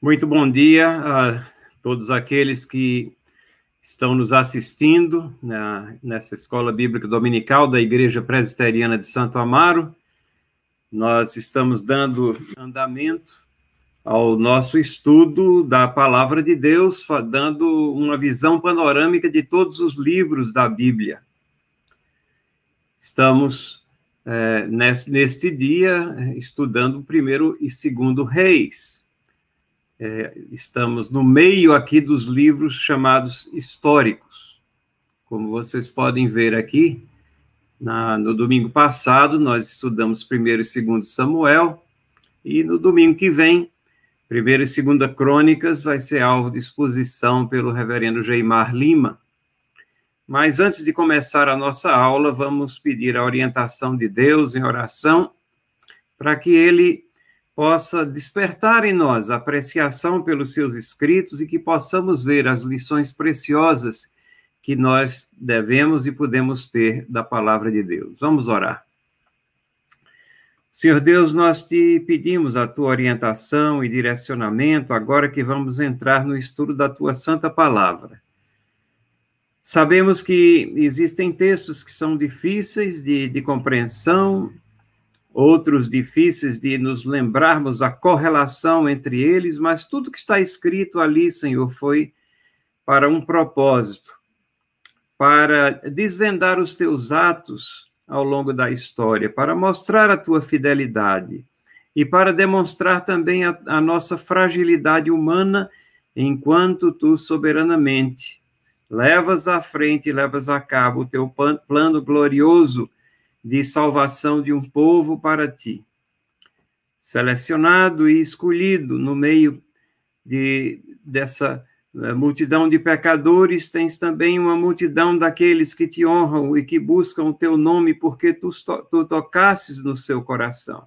Muito bom dia a todos aqueles que estão nos assistindo na, nessa escola bíblica dominical da Igreja Presbiteriana de Santo Amaro. Nós estamos dando andamento ao nosso estudo da Palavra de Deus, dando uma visão panorâmica de todos os livros da Bíblia. Estamos é, neste, neste dia estudando o primeiro e segundo reis é, estamos no meio aqui dos livros chamados históricos. Como vocês podem ver aqui, na, no domingo passado, nós estudamos primeiro e segundo Samuel, e no domingo que vem, primeiro e segunda Crônicas vai ser alvo de exposição pelo reverendo Geimar Lima. Mas antes de começar a nossa aula, vamos pedir a orientação de Deus em oração, para que ele possa despertar em nós apreciação pelos seus escritos e que possamos ver as lições preciosas que nós devemos e podemos ter da palavra de Deus. Vamos orar. Senhor Deus, nós te pedimos a tua orientação e direcionamento agora que vamos entrar no estudo da tua santa palavra. Sabemos que existem textos que são difíceis de, de compreensão, outros difíceis de nos lembrarmos a correlação entre eles, mas tudo que está escrito ali, Senhor, foi para um propósito, para desvendar os teus atos ao longo da história, para mostrar a tua fidelidade e para demonstrar também a, a nossa fragilidade humana, enquanto tu soberanamente levas à frente e levas a cabo o teu plano glorioso de salvação de um povo para ti. Selecionado e escolhido no meio de, dessa eh, multidão de pecadores, tens também uma multidão daqueles que te honram e que buscam o teu nome, porque tu, tu tocasses no seu coração.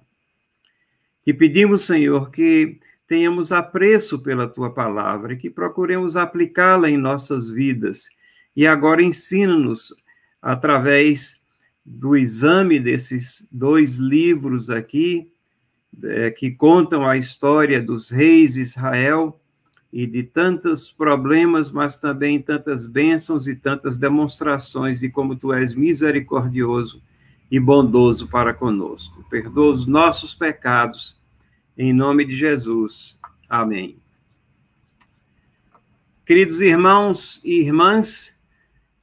Te pedimos, Senhor, que tenhamos apreço pela tua palavra e que procuremos aplicá-la em nossas vidas. E agora ensina-nos, através do exame desses dois livros aqui, é, que contam a história dos reis de Israel e de tantos problemas, mas também tantas bênçãos e tantas demonstrações de como tu és misericordioso e bondoso para conosco. Perdoa os nossos pecados, em nome de Jesus. Amém. Queridos irmãos e irmãs,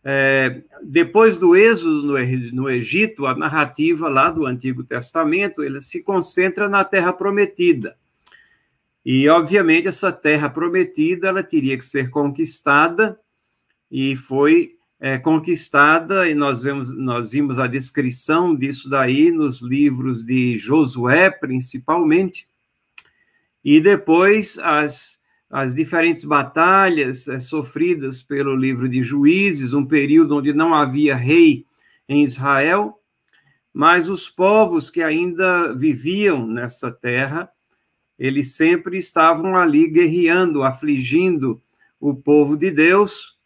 é, depois do êxodo no, Egito, a narrativa lá do Antigo Testamento, ele se concentra na Terra Prometida. E, obviamente, essa Terra Prometida, ela teria que ser conquistada, e foi é, conquistada, e nós, vemos, nós vimos a descrição disso daí nos livros de Josué, principalmente, e depois as as diferentes batalhas é, sofridas pelo livro de Juízes, um período onde não havia rei em Israel, mas os povos que ainda viviam nessa terra, eles sempre estavam ali guerreando, afligindo o povo de Deus,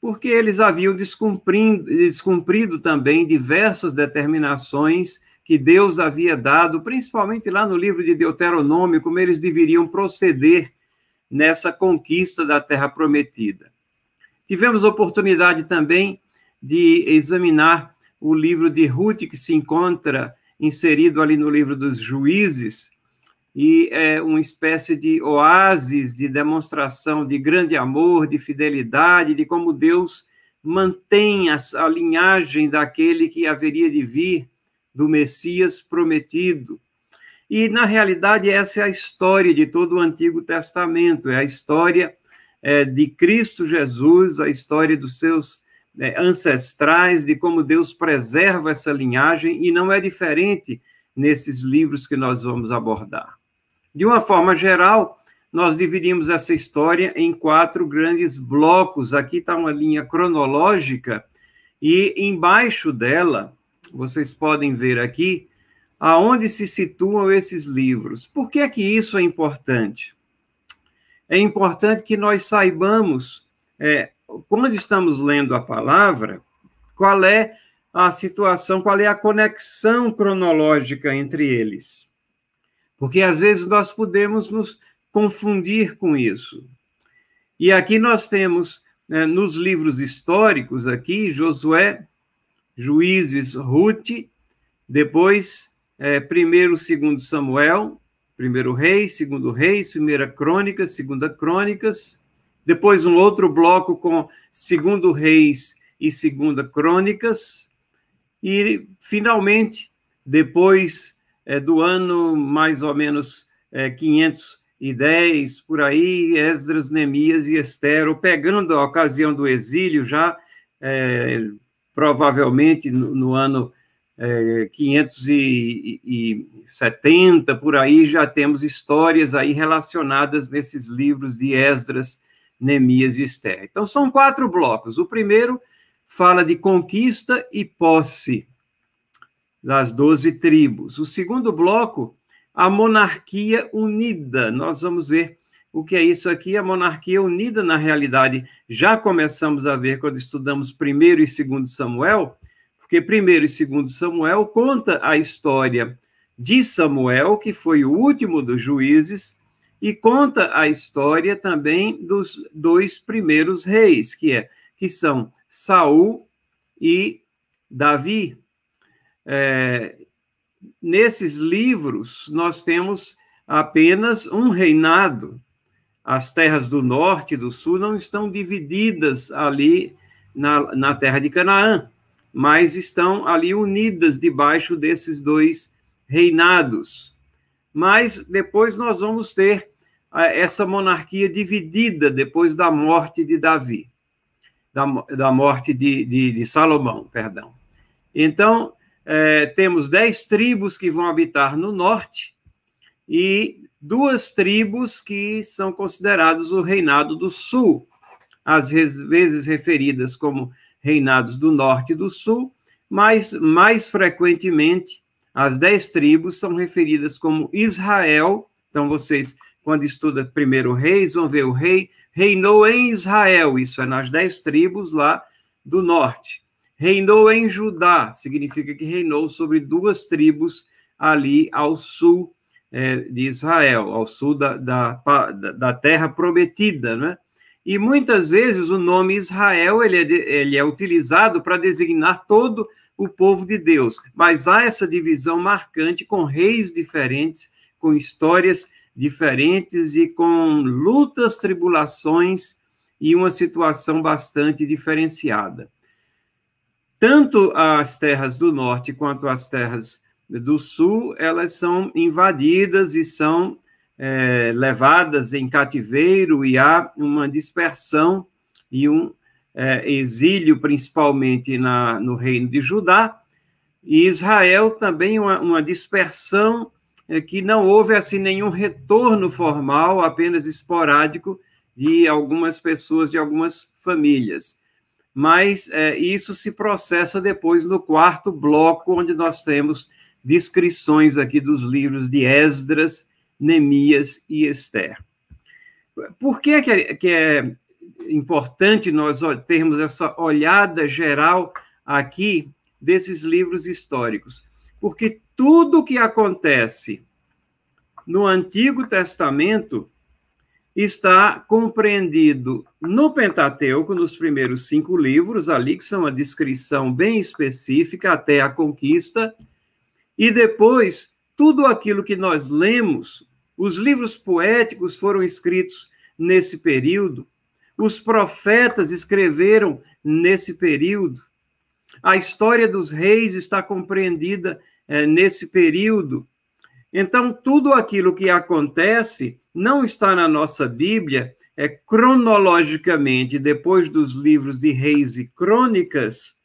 porque eles haviam descumprido, descumprido também diversas determinações que Deus havia dado, principalmente lá no livro de Deuteronômio, como eles deveriam proceder nessa conquista da Terra Prometida. Tivemos oportunidade também de examinar o livro de Ruth, que se encontra inserido ali no livro dos Juízes, e é uma espécie de oásis de demonstração de grande amor, de fidelidade, de como Deus mantém a, a linhagem daquele que haveria de vir, do Messias prometido. E, na realidade, essa é a história de todo o Antigo Testamento, é a história é, de Cristo Jesus, a história dos seus é, ancestrais, de como Deus preserva essa linhagem, e não é diferente nesses livros que nós vamos abordar. De uma forma geral, nós dividimos essa história em quatro grandes blocos. Aqui está uma linha cronológica, e embaixo dela, vocês podem ver aqui, aonde se situam esses livros. Por que é que isso é importante? É importante que nós saibamos, é, quando estamos lendo a palavra, qual é a situação, qual é a conexão cronológica entre eles. Porque às vezes nós podemos nos confundir com isso. E aqui nós temos, né, nos livros históricos, aqui, Josué, Juízes, Ruth, depois, é, primeiro, segundo Samuel, primeiro Reis, segundo Reis, primeira Crônicas, segunda Crônicas, depois um outro bloco com segundo Reis e segunda Crônicas, e finalmente, depois é, do ano mais ou menos é, 510, por aí, Esdras, Neemias e Estero, pegando a ocasião do exílio já, é, provavelmente no, no ano é, 570, por aí, já temos histórias aí relacionadas nesses livros de Esdras, Neemias e Esther. Então, são quatro blocos. O primeiro fala de conquista e posse das doze tribos. O segundo bloco, a monarquia unida. Nós vamos ver o que é isso aqui, a monarquia unida, na realidade, já começamos a ver quando estudamos primeiro e segundo Samuel, porque primeiro e segundo Samuel conta a história de Samuel, que foi o último dos juízes, e conta a história também dos dois primeiros reis, que é que são Saul e Davi. É, nesses livros nós temos apenas um reinado. As terras do norte e do sul não estão divididas ali na, na terra de Canaã, mas estão ali unidas debaixo desses dois reinados. Mas depois nós vamos ter essa monarquia dividida depois da morte de Davi da, da morte de, de, de Salomão, perdão. Então, é, temos dez tribos que vão habitar no norte e duas tribos que são consideradas o reinado do sul, às vezes referidas como reinados do norte e do sul, mas mais frequentemente as dez tribos são referidas como Israel. Então, vocês, quando estudam primeiro reis, vão ver o rei reinou em Israel, isso é nas dez tribos lá do norte. Reinou em Judá, significa que reinou sobre duas tribos ali ao sul é, de Israel, ao sul da, da, da terra prometida, né? E muitas vezes o nome Israel ele é, ele é utilizado para designar todo o povo de Deus, mas há essa divisão marcante com reis diferentes, com histórias diferentes e com lutas, tribulações e uma situação bastante diferenciada. Tanto as terras do norte quanto as terras do sul, elas são invadidas e são é, levadas em cativeiro e há uma dispersão e um é, exílio, principalmente na, no reino de Judá, e Israel também uma, uma dispersão é que não houve assim nenhum retorno formal, apenas esporádico, de algumas pessoas, de algumas famílias. Mas é, isso se processa depois no quarto bloco, onde nós temos descrições aqui dos livros de Esdras, Neemias e Esther. Por que, que, é, que é importante nós termos essa olhada geral aqui desses livros históricos? Porque tudo o que acontece no Antigo Testamento está compreendido no Pentateuco, nos primeiros cinco livros, ali que são uma descrição bem específica até a conquista, e depois tudo aquilo que nós lemos, os livros poéticos foram escritos nesse período, os profetas escreveram nesse período, a história dos reis está compreendida é, nesse período. Então, tudo aquilo que acontece não está na nossa Bíblia, é cronologicamente depois dos livros de Reis e Crônicas,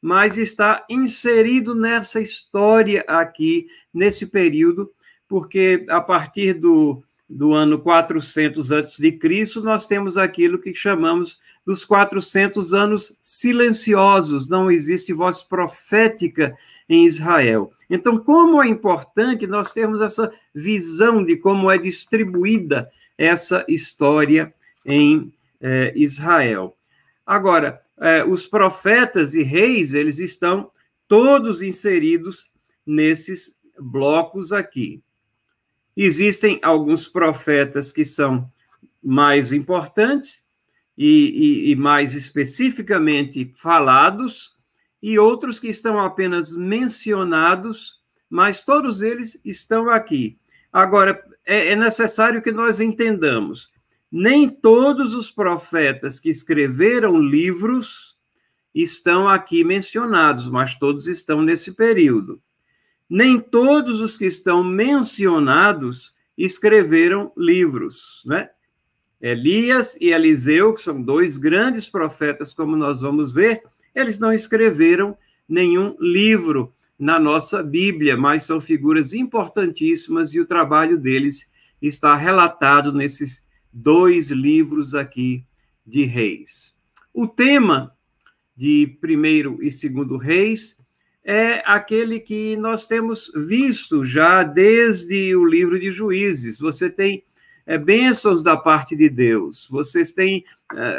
mas está inserido nessa história aqui, nesse período, porque a partir do, do ano 400 a.C., nós temos aquilo que chamamos dos 400 anos silenciosos, não existe voz profética em Israel. Então, como é importante nós termos essa visão de como é distribuída essa história em eh, Israel. Agora, eh, os profetas e reis, eles estão todos inseridos nesses blocos aqui. Existem alguns profetas que são mais importantes e, e, e mais especificamente falados, e outros que estão apenas mencionados, mas todos eles estão aqui. Agora, é, é necessário que nós entendamos: nem todos os profetas que escreveram livros estão aqui mencionados, mas todos estão nesse período. Nem todos os que estão mencionados escreveram livros, né? Elias e Eliseu, que são dois grandes profetas, como nós vamos ver, eles não escreveram nenhum livro na nossa Bíblia, mas são figuras importantíssimas e o trabalho deles está relatado nesses dois livros aqui de Reis. O tema de primeiro e segundo Reis é aquele que nós temos visto já desde o livro de Juízes. Você tem é, bênçãos da parte de Deus, vocês têm é,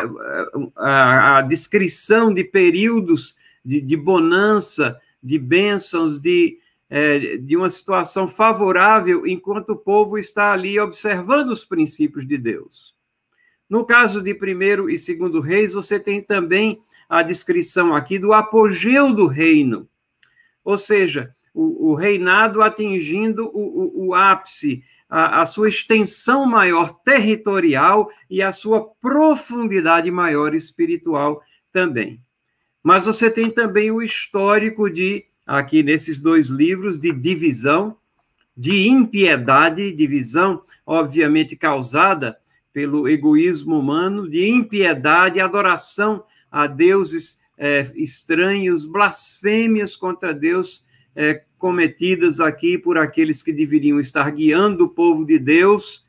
a, a, descrição de períodos de, de bonança, de bênçãos, de, é, de uma situação favorável, enquanto o povo está ali observando os princípios de Deus. No caso de primeiro e segundo reis, você tem também a descrição aqui do apogeu do reino, ou seja, o, o reinado atingindo o, o, o ápice, a, a sua extensão maior territorial e a sua profundidade maior espiritual também. Mas você tem também o histórico de, aqui nesses dois livros, de divisão, de impiedade, divisão, obviamente causada pelo egoísmo humano, de impiedade, adoração a deuses é, estranhos, blasfêmias contra Deus é, cometidas aqui por aqueles que deveriam estar guiando o povo de Deus.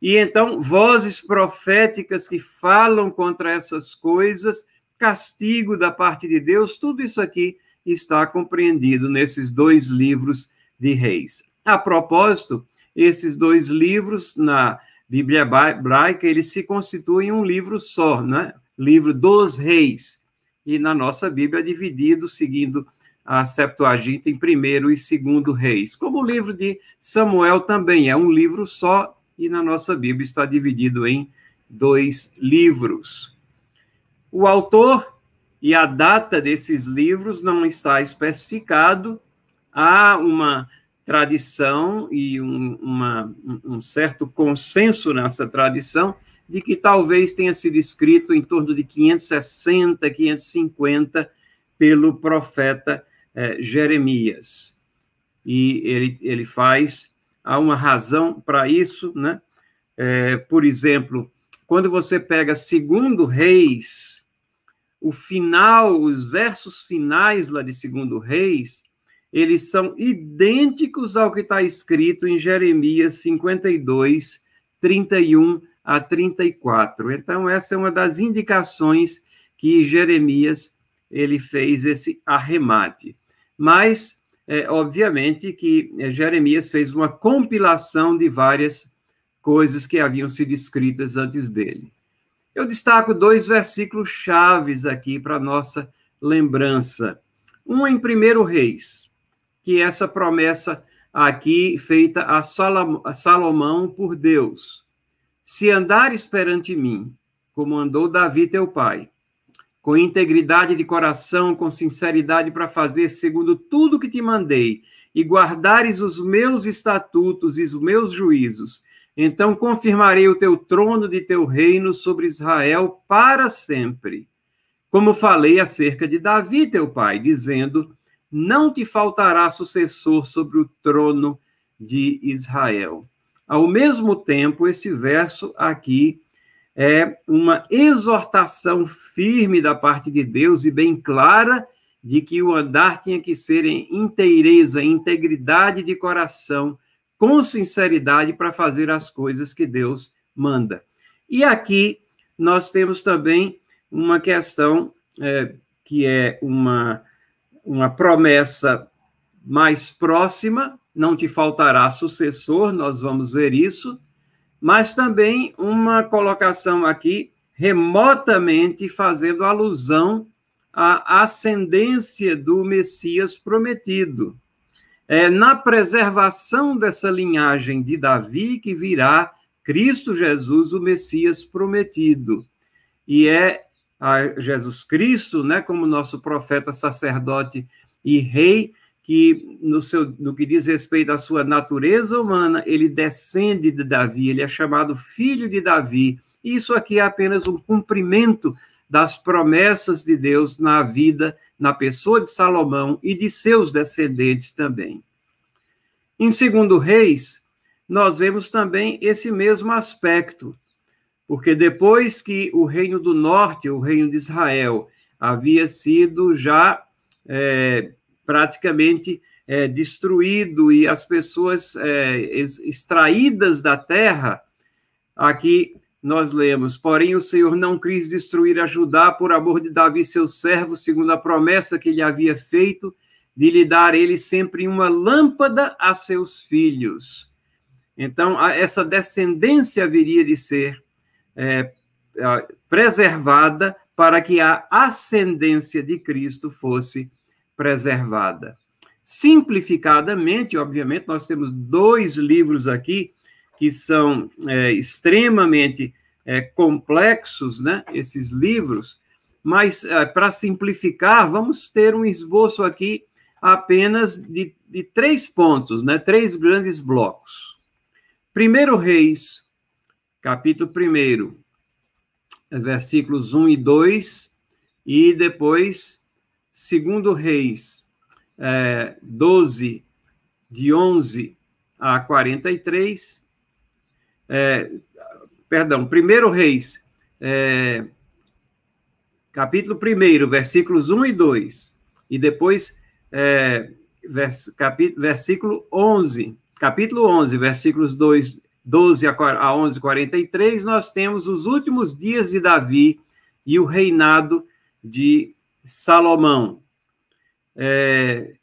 E então, vozes proféticas que falam contra essas coisas, castigo da parte de Deus, tudo isso aqui está compreendido nesses dois livros de Reis. A propósito, esses dois livros na Bíblia hebraica, eles se constituem um livro só, né? Livro dos Reis. E na nossa Bíblia é dividido seguindo a Septuaginta em primeiro e segundo reis. Como o livro de Samuel também é um livro só, e na nossa Bíblia está dividido em dois livros. O autor e a data desses livros não está especificado. Há uma tradição e um, uma, um certo consenso nessa tradição de que talvez tenha sido escrito em torno de 560, 550 pelo profeta é, Jeremias. E ele, ele faz, há uma razão para isso, né? É, por exemplo, quando você pega segundo Reis, o final, os versos finais lá de segundo Reis, eles são idênticos ao que está escrito em Jeremias 52, 31 a 34. Então, essa é uma das indicações que Jeremias ele fez esse arremate mas, é, obviamente, que é, Jeremias fez uma compilação de várias coisas que haviam sido escritas antes dele. Eu destaco dois versículos chaves aqui para nossa lembrança. Um em Primeiro Reis, que é essa promessa aqui feita a Salomão por Deus. Se andares perante mim, como andou Davi teu pai, com integridade de coração, com sinceridade para fazer segundo tudo que te mandei, e guardares os meus estatutos e os meus juízos, então confirmarei o teu trono de teu reino sobre Israel para sempre. Como falei acerca de Davi, teu pai, dizendo: Não te faltará sucessor sobre o trono de Israel. Ao mesmo tempo, esse verso aqui é uma exortação firme da parte de Deus e bem clara de que o andar tinha que ser em inteireza, integridade de coração, com sinceridade para fazer as coisas que Deus manda. E aqui nós temos também uma questão é, que é uma, uma promessa mais próxima, não te faltará sucessor, nós vamos ver isso, mas também uma colocação aqui remotamente fazendo alusão à ascendência do Messias prometido. É na preservação dessa linhagem de Davi que virá Cristo Jesus, o Messias prometido. E é Jesus Cristo, né, como nosso profeta, sacerdote e rei, que no, seu, no que diz respeito à sua natureza humana, ele descende de Davi, ele é chamado filho de Davi. Isso aqui é apenas um cumprimento das promessas de Deus na vida, na pessoa de Salomão e de seus descendentes também. Em segundo Reis, nós vemos também esse mesmo aspecto. Porque depois que o reino do norte, o reino de Israel, havia sido já é, praticamente é, destruído e as pessoas é, extraídas da terra, aqui nós lemos: Porém, o Senhor não quis destruir a Judá por amor de Davi, seu servo, segundo a promessa que ele havia feito, de lhe dar ele sempre uma lâmpada a seus filhos. Então, essa descendência haveria de ser é, preservada para que a ascendência de Cristo fosse preservada. Simplificadamente, obviamente, nós temos dois livros aqui que são é, extremamente é, complexos, né? Esses livros, mas é, para simplificar, vamos ter um esboço aqui apenas de, de três pontos, né? Três grandes blocos. Primeiro Reis, capítulo 1, versículos 1 e 2, e depois, segundo Reis, é, 12, de 11 a 43, é, perdão, primeiro Reis, é, capítulo 1, versículos 1 e 2, e depois, é, vers, capítulo, versículo 11, capítulo 11, versículos 2 12 a 11, 43, nós temos os últimos dias de Davi e o reinado de Salomão. É,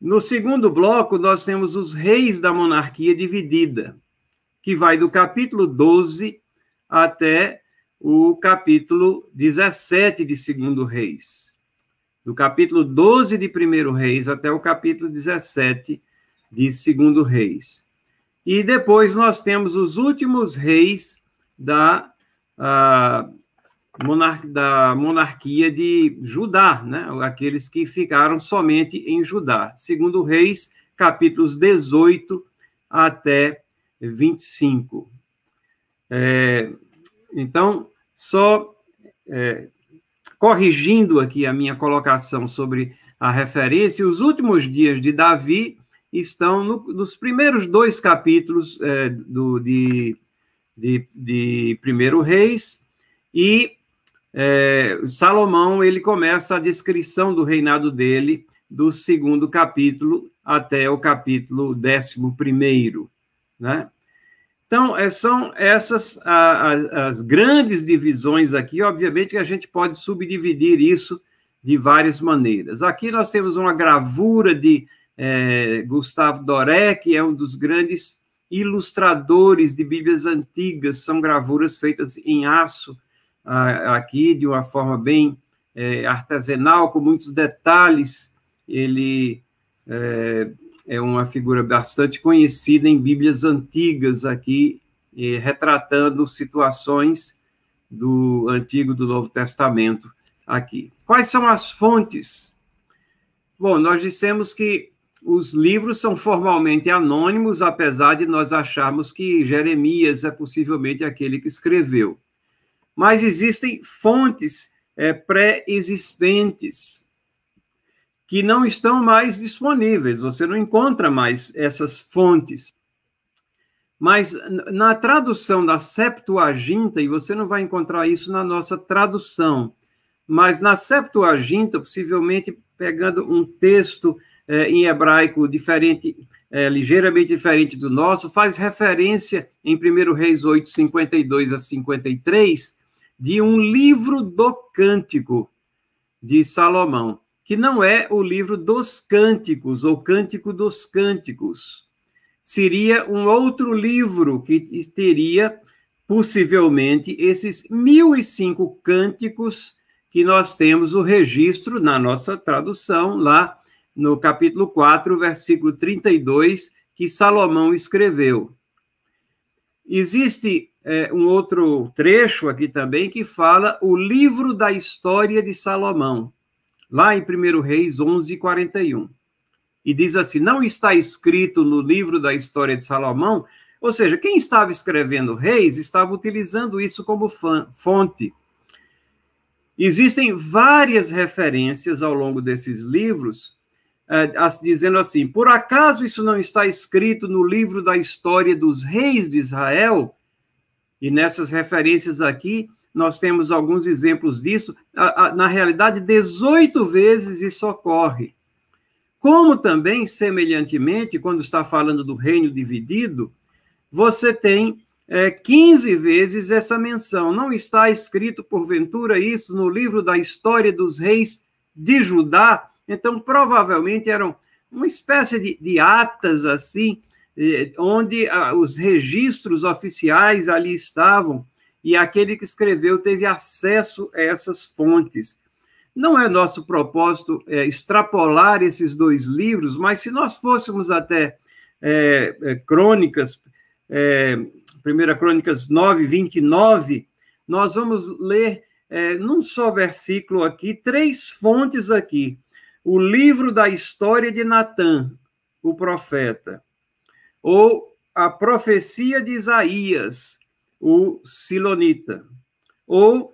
no segundo bloco, nós temos os reis da monarquia dividida, que vai do capítulo 12 até o capítulo 17 de Segundo Reis. Do capítulo 12 de Primeiro Reis até o capítulo 17 de Segundo Reis. E depois nós temos os últimos reis da, uh, monar da monarquia de Judá, né? aqueles que ficaram somente em Judá. Segundo Reis, capítulos 18 até 25. É, então, só é, corrigindo aqui a minha colocação sobre a referência, os últimos dias de Davi estão no, nos primeiros dois capítulos é, do, de, de, de Primeiro Reis, e é, Salomão ele começa a descrição do reinado dele do segundo capítulo até o capítulo décimo primeiro, né? Então, é, são essas a, a, as grandes divisões aqui. Obviamente que a gente pode subdividir isso de várias maneiras. Aqui nós temos uma gravura de é, Gustavo Doré, que é um dos grandes ilustradores de Bíblias antigas, são gravuras feitas em aço, aqui de uma forma bem é, artesanal, com muitos detalhes. Ele é, é, uma figura bastante conhecida em Bíblias antigas aqui, retratando situações do Antigo e do Novo Testamento aqui. Quais são as fontes? Bom, nós dissemos que os livros são formalmente anônimos, apesar de nós acharmos que Jeremias é possivelmente aquele que escreveu. Mas existem fontes é, pré-existentes que não estão mais disponíveis, você não encontra mais essas fontes. Mas na tradução da Septuaginta, e você não vai encontrar isso na nossa tradução, mas na Septuaginta, possivelmente pegando um texto é, em hebraico diferente, é, ligeiramente diferente do nosso, faz referência em 1 Reis 8, 52 a 53, de um livro do cântico de Salomão, que não é o livro dos cânticos, ou cântico dos cânticos. Seria um outro livro que teria, possivelmente, esses mil e cinco cânticos que nós temos o registro na nossa tradução lá no capítulo 4, versículo 32, que Salomão escreveu. Existe é, um outro trecho aqui também que fala o livro da história de Salomão, lá em 1 Reis 11, 41. E diz assim: não está escrito no livro da história de Salomão, ou seja, quem estava escrevendo Reis estava utilizando isso como fonte. Existem várias referências ao longo desses livros, é, dizendo assim: por acaso isso não está escrito no livro da história dos reis de Israel? E nessas referências aqui, nós temos alguns exemplos disso. Na realidade, 18 vezes isso ocorre. Como também, semelhantemente, quando está falando do reino dividido, você tem é, 15 vezes essa menção. Não está escrito, porventura, isso no livro da história dos reis de Judá? Então, provavelmente eram uma espécie de, de atas assim, eh, onde ah, os registros oficiais ali estavam e aquele que escreveu teve acesso a essas fontes. Não é nosso propósito é, extrapolar esses dois livros, mas se nós fôssemos até é, é, Crônicas, é, 1 Crônicas 9, 29, nós vamos ler é, num só versículo aqui, três fontes aqui. O livro da história de Natã, o profeta, ou a profecia de Isaías, o Silonita, ou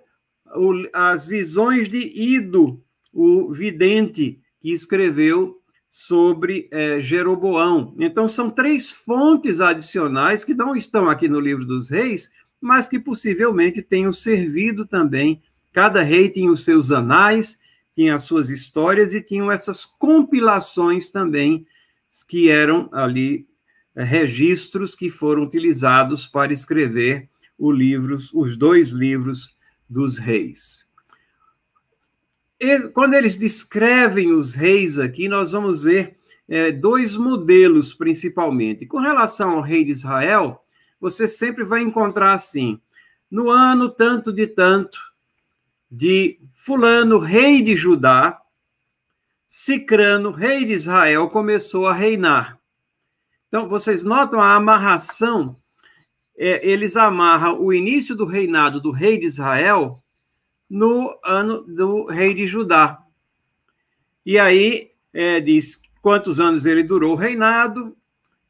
o, as visões de Ido, o vidente, que escreveu sobre é, Jeroboão. Então, são três fontes adicionais que não estão aqui no livro dos reis, mas que possivelmente tenham servido também. Cada rei tinha os seus anais, tinha as suas histórias e tinham essas compilações também, que eram ali é, registros que foram utilizados para escrever livros, os dois livros dos reis. E, quando eles descrevem os reis aqui, nós vamos ver é, dois modelos principalmente. Com relação ao rei de Israel, você sempre vai encontrar assim: no ano tanto de tanto de Fulano, rei de Judá, Cicrano, rei de Israel, começou a reinar. Então, vocês notam a amarração é, eles amarram o início do reinado do rei de Israel no ano do rei de Judá. E aí é, diz quantos anos ele durou o reinado,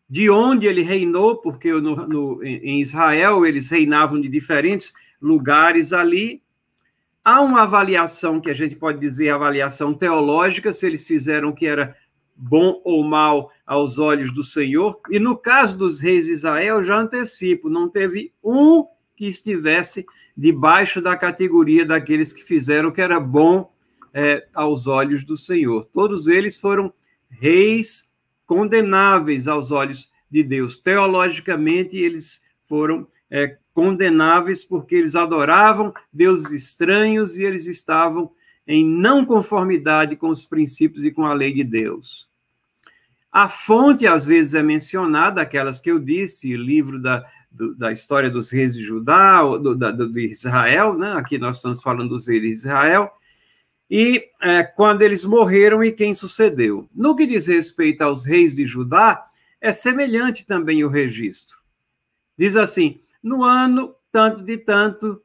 de onde ele reinou, porque no, no, em Israel eles reinavam de diferentes lugares ali. Há uma avaliação que a gente pode dizer avaliação teológica, se eles fizeram o que era bom ou mal aos olhos do Senhor. E no caso dos reis de Israel, já antecipo, não teve um que estivesse debaixo da categoria daqueles que fizeram o que era bom é, aos olhos do Senhor. Todos eles foram reis condenáveis aos olhos de Deus. Teologicamente, eles foram é, condenáveis porque eles adoravam deuses estranhos e eles estavam em não conformidade com os princípios e com a lei de Deus. A fonte, às vezes, é mencionada, aquelas que eu disse, livro da, do, da história dos reis de Judá, do, da, do, de Israel, né? aqui nós estamos falando dos reis de Israel, e é, quando eles morreram e quem sucedeu. No que diz respeito aos reis de Judá, é semelhante também o registro. Diz assim: no ano tanto de tanto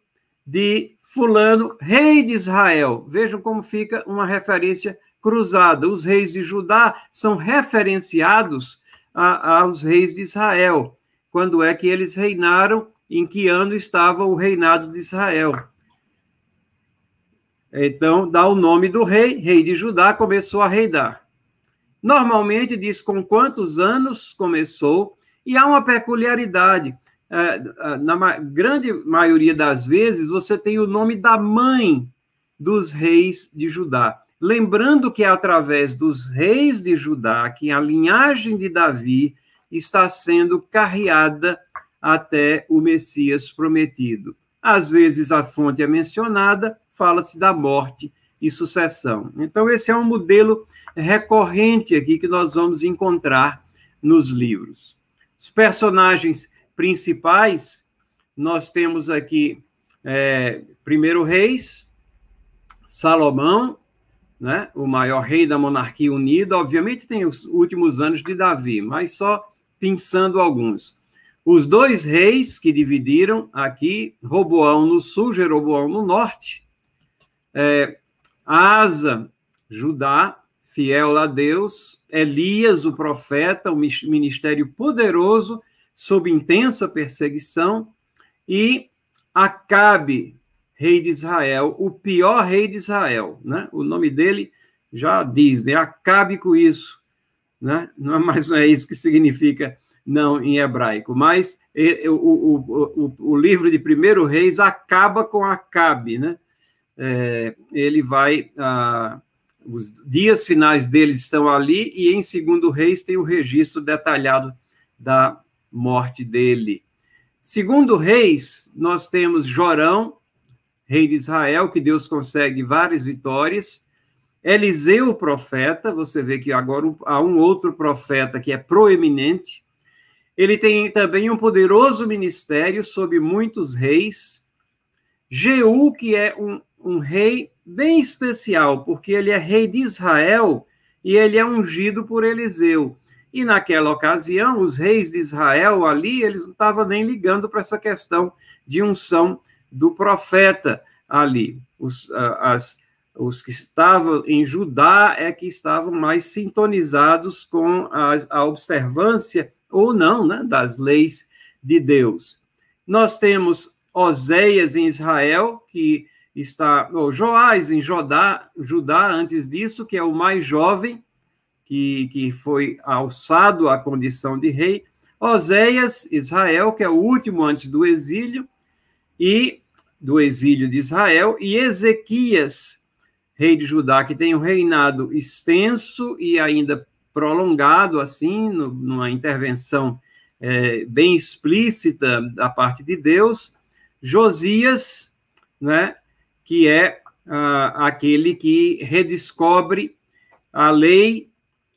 de Fulano, rei de Israel. Vejam como fica uma referência cruzada. Os reis de Judá são referenciados a, aos reis de Israel. Quando é que eles reinaram? Em que ano estava o reinado de Israel? Então, dá o nome do rei, rei de Judá, começou a reinar. Normalmente diz com quantos anos começou, e há uma peculiaridade. É, é, na grande maioria das vezes, você tem o nome da mãe dos reis de Judá. Lembrando que é através dos reis de Judá que a linhagem de Davi está sendo carreada até o Messias prometido. Às vezes a fonte é mencionada, fala-se da morte e sucessão. Então, esse é um modelo recorrente aqui que nós vamos encontrar nos livros. Os personagens principais, nós temos aqui é, primeiro Reis, Salomão, né? o maior rei da monarquia unida. Obviamente tem os últimos anos de Davi, mas só pensando alguns. Os dois reis que dividiram aqui, Roboão no sul, Jeroboão no norte, é, Asa, Judá, fiel a Deus, Elias, o profeta, o ministério poderoso, sob intensa perseguição, e Acabe, rei de Israel, o pior rei de Israel, né? O nome dele já diz, né? Acabe com isso, né? Não é mais é isso que significa não em hebraico, mas o, o, o, o livro de Primeiro Reis acaba com Acabe, né? É, ele vai ah, os dias finais deles estão ali e em Segundo Reis tem o registro detalhado da morte dele. Segundo Reis, nós temos Jorão, rei de Israel, que Deus consegue várias vitórias. Eliseu, o profeta, você vê que agora há um outro profeta que é proeminente. Ele tem também um poderoso ministério sobre muitos reis. Jeú, que é um, um rei bem especial, porque ele é rei de Israel e ele é ungido por Eliseu. E naquela ocasião, os reis de Israel ali, eles não estavam nem ligando para essa questão de unção do profeta ali. Os, as, os que estavam em Judá é que estavam mais sintonizados com a, a observância ou não né, das leis de Deus. Nós temos Oséias em Israel, que está, ou Joás em Judá, Judá, antes disso, que é o mais jovem, que, que foi alçado à condição de rei. Oséias, Israel, que é o último antes do exílio, e do exílio de Israel, e Ezequias, rei de Judá, que tem um reinado extenso e ainda prolongado, assim, no, numa intervenção é, bem explícita da parte de Deus. Josias, né, que é ah, aquele que redescobre a lei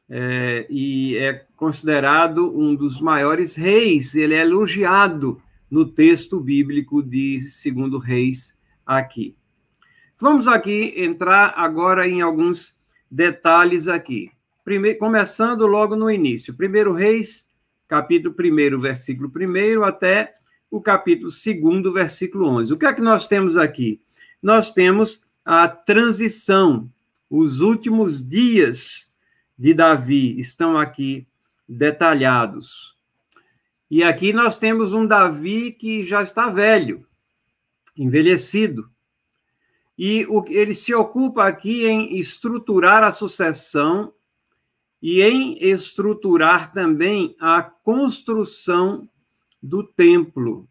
é, e é considerado um dos maiores reis. Ele é elogiado no texto bíblico de Segundo Reis aqui. Vamos aqui entrar agora em alguns detalhes aqui. Primeiro, começando logo no início. Primeiro Reis, capítulo 1, versículo 1 até o capítulo 2, versículo 11. O que é que nós temos aqui? nós temos a transição. Os últimos dias de Davi estão aqui detalhados. E aqui nós temos um Davi que já está velho, envelhecido. E o, ele se ocupa aqui em estruturar a sucessão e em estruturar também a construção do templo.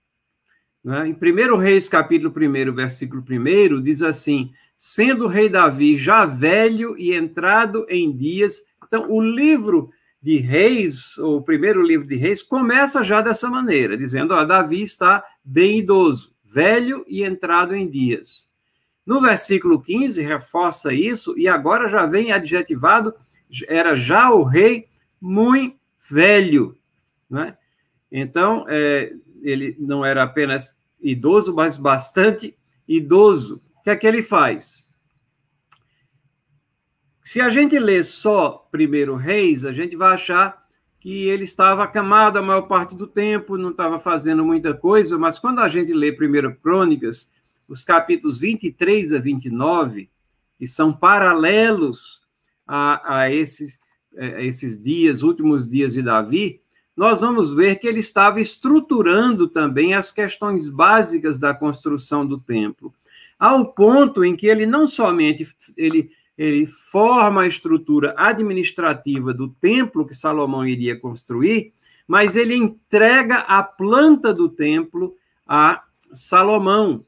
Né? Em 1 Reis, capítulo 1, versículo 1, diz assim: sendo o rei Davi já velho e entrado em dias. Então, o livro de Reis, o primeiro livro de Reis, começa já dessa maneira, dizendo: ó, Davi está bem idoso, velho e entrado em dias. No versículo 15, reforça isso, e agora já vem adjetivado, era já o rei muito velho. Né? Então, é, ele não era apenas idoso, mas bastante idoso. O que é que ele faz? Se a gente lê só Primeiro Reis, a gente vai achar que ele estava acamado a maior parte do tempo, não estava fazendo muita coisa, mas quando a gente lê Primeiro Crônicas, os capítulos 23 a 29, que são paralelos a, a esses, a esses dias, últimos dias de Davi, nós vamos ver que ele estava estruturando também as questões básicas da construção do templo, ao ponto em que ele não somente ele, ele forma a estrutura administrativa do templo que Salomão iria construir, mas ele entrega a planta do templo a Salomão.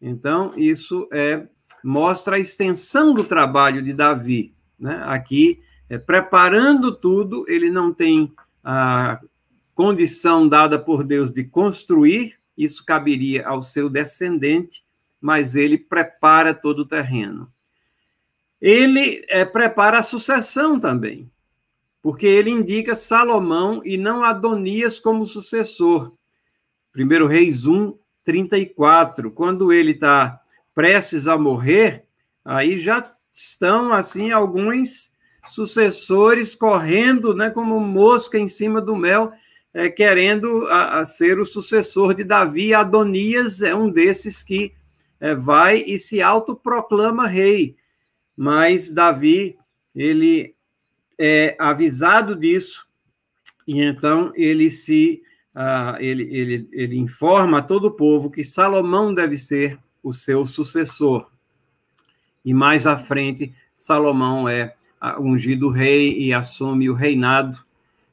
Então, isso é, mostra a extensão do trabalho de Davi. Né? Aqui, é, preparando tudo, ele não tem a condição dada por Deus de construir, isso caberia ao seu descendente, mas ele prepara todo o terreno. Ele é, prepara a sucessão também, porque ele indica Salomão e não Adonias como sucessor. 1 Reis 1, 34. Quando ele está prestes a morrer, aí já estão assim alguns sucessores correndo, né, como mosca em cima do mel, é, querendo a, a ser o sucessor de Davi. Adonias é um desses que é, vai e se autoproclama rei. Mas Davi, ele é avisado disso, e então ele se uh, ele, ele, ele informa a todo o povo que Salomão deve ser o seu sucessor. E mais à frente, Salomão é ungido rei e assume o reinado,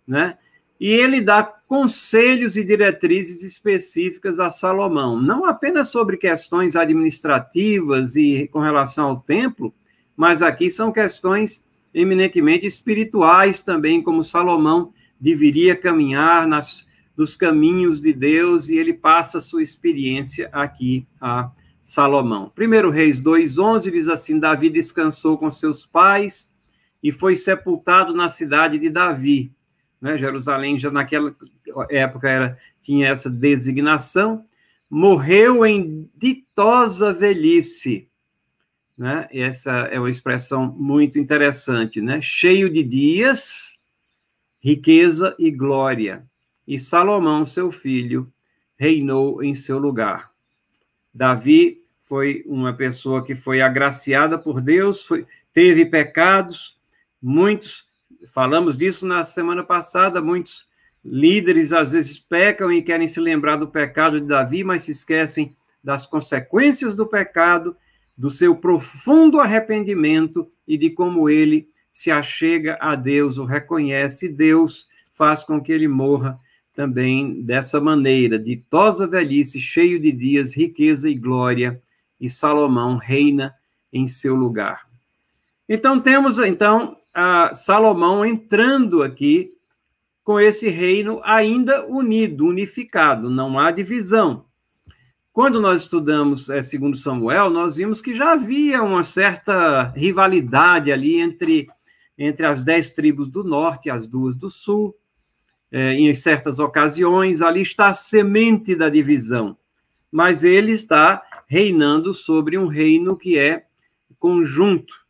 né? E ele dá conselhos e diretrizes específicas a Salomão, não apenas sobre questões administrativas e com relação ao templo, mas aqui são questões eminentemente espirituais também, como Salomão deveria caminhar nas, nos caminhos de Deus, e ele passa sua experiência aqui a Salomão. Primeiro Reis 2:11 diz assim: Davi descansou com seus pais e foi sepultado na cidade de Davi. Né? Jerusalém já naquela época era tinha essa designação. Morreu em ditosa velhice. Né? Essa é uma expressão muito interessante, né? Cheio de dias, riqueza e glória. E Salomão, seu filho, reinou em seu lugar. Davi foi uma pessoa que foi agraciada por Deus, foi, teve pecados, muitos, falamos disso na semana passada, muitos líderes às vezes pecam e querem se lembrar do pecado de Davi, mas se esquecem das consequências do pecado, do seu profundo arrependimento e de como ele se achega a Deus, o reconhece, Deus faz com que ele morra também dessa maneira, ditosa velhice, cheio de dias, riqueza e glória, e Salomão reina em seu lugar. Então temos então Salomão entrando aqui com esse reino ainda unido, unificado, não há divisão. Quando nós estudamos é, segundo Samuel, nós vimos que já havia uma certa rivalidade ali entre entre as dez tribos do norte e as duas do sul. É, em certas ocasiões, ali está a semente da divisão, mas ele está reinando sobre um reino que é conjunto.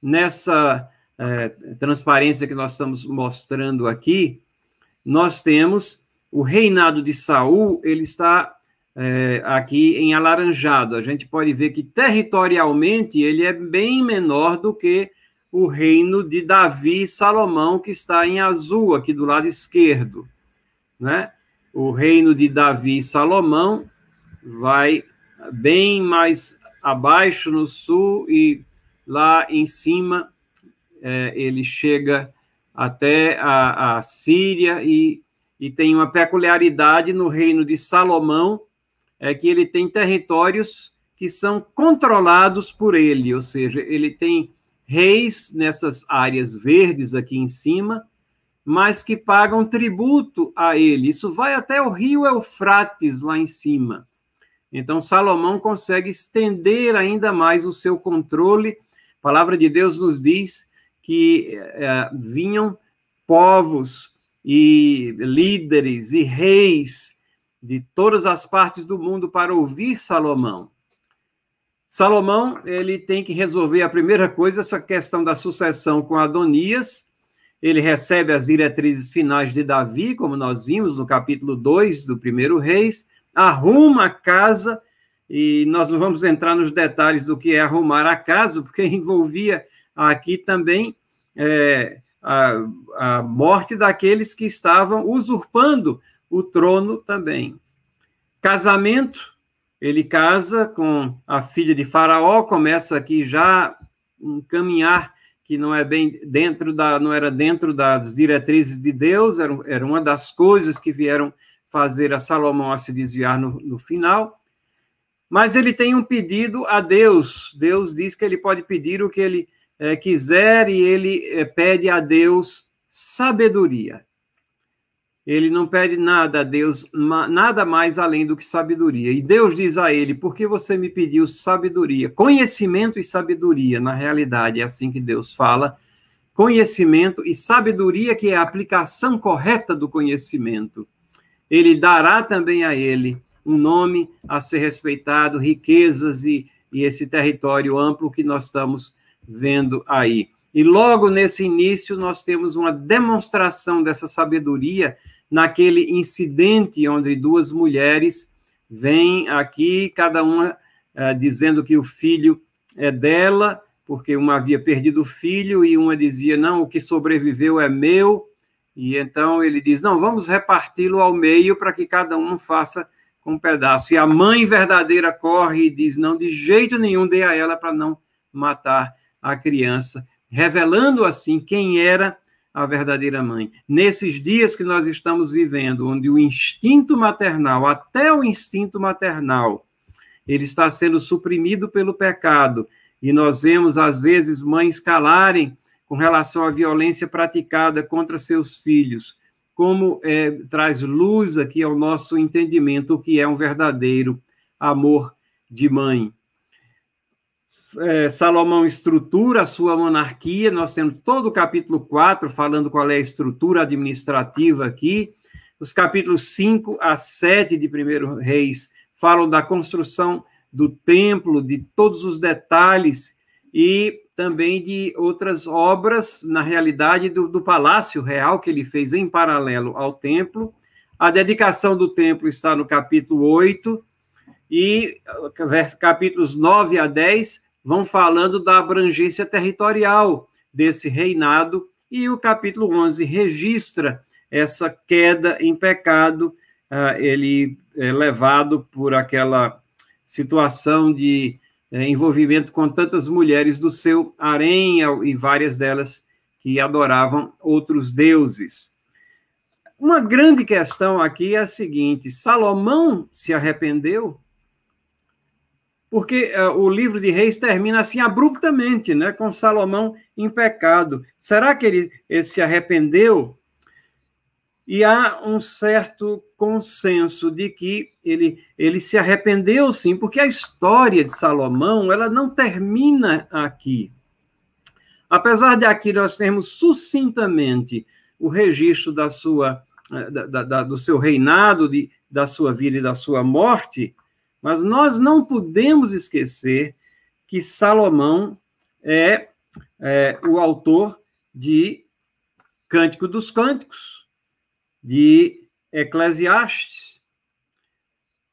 Nessa é, transparência que nós estamos mostrando aqui, nós temos o reinado de Saul, ele está é, aqui em alaranjado. A gente pode ver que territorialmente ele é bem menor do que o reino de Davi e Salomão, que está em azul, aqui do lado esquerdo. Né? O reino de Davi e Salomão vai bem mais abaixo no sul e lá em cima é, ele chega até a, a Síria e, e tem uma peculiaridade no reino de Salomão, é que ele tem territórios que são controlados por ele, ou seja, ele tem reis nessas áreas verdes aqui em cima, mas que pagam tributo a ele. Isso vai até o rio Eufrates lá em cima. Então, Salomão consegue estender ainda mais o seu controle. A palavra de Deus nos diz que é, vinham povos e líderes e reis de todas as partes do mundo para ouvir Salomão. Salomão, ele tem que resolver a primeira coisa, essa questão da sucessão com Adonias. Ele recebe as diretrizes finais de Davi, como nós vimos no capítulo 2 do primeiro Reis, arruma a casa, e nós não vamos entrar nos detalhes do que é arrumar a casa, porque envolvia aqui também é, a, a morte daqueles que estavam usurpando o trono também. Casamento, ele casa com a filha de Faraó, começa aqui já um caminhar que não é bem dentro da, não era dentro das diretrizes de Deus, era, era uma das coisas que vieram fazer a Salomão a se desviar no, no final. Mas ele tem um pedido a Deus. Deus diz que ele pode pedir o que ele é, quiser e ele é, pede a Deus sabedoria. Ele não pede nada a Deus, nada mais além do que sabedoria. E Deus diz a ele: Por que você me pediu sabedoria? Conhecimento e sabedoria, na realidade, é assim que Deus fala. Conhecimento e sabedoria, que é a aplicação correta do conhecimento. Ele dará também a ele um nome a ser respeitado, riquezas e, e esse território amplo que nós estamos vendo aí. E logo nesse início, nós temos uma demonstração dessa sabedoria naquele incidente onde duas mulheres vêm aqui, cada uma uh, dizendo que o filho é dela, porque uma havia perdido o filho e uma dizia: Não, o que sobreviveu é meu. E então ele diz: Não, vamos reparti-lo ao meio para que cada um faça um pedaço. E a mãe verdadeira corre e diz: Não, de jeito nenhum, dê a ela para não matar a criança, revelando assim quem era a verdadeira mãe. Nesses dias que nós estamos vivendo, onde o instinto maternal, até o instinto maternal, ele está sendo suprimido pelo pecado, e nós vemos, às vezes, mães calarem com relação à violência praticada contra seus filhos, como é, traz luz aqui ao nosso entendimento o que é um verdadeiro amor de mãe é, Salomão estrutura a sua monarquia, nós temos todo o capítulo 4 falando qual é a estrutura administrativa aqui, os capítulos 5 a 7 de 1 Reis falam da construção do templo, de todos os detalhes e também de outras obras, na realidade, do, do palácio real que ele fez em paralelo ao templo. A dedicação do templo está no capítulo 8, e capítulos 9 a 10 vão falando da abrangência territorial desse reinado, e o capítulo 11 registra essa queda em pecado, uh, ele é levado por aquela situação de é, envolvimento com tantas mulheres do seu harém e várias delas que adoravam outros deuses. Uma grande questão aqui é a seguinte: Salomão se arrependeu? Porque uh, o livro de Reis termina assim abruptamente, né, com Salomão em pecado. Será que ele, ele se arrependeu? E há um certo consenso de que ele, ele se arrependeu sim, porque a história de Salomão ela não termina aqui. Apesar de aqui nós termos sucintamente o registro da sua, eh, da, da, do seu reinado, de, da sua vida e da sua morte, mas nós não podemos esquecer que Salomão é, é o autor de Cântico dos Cânticos, de Eclesiastes,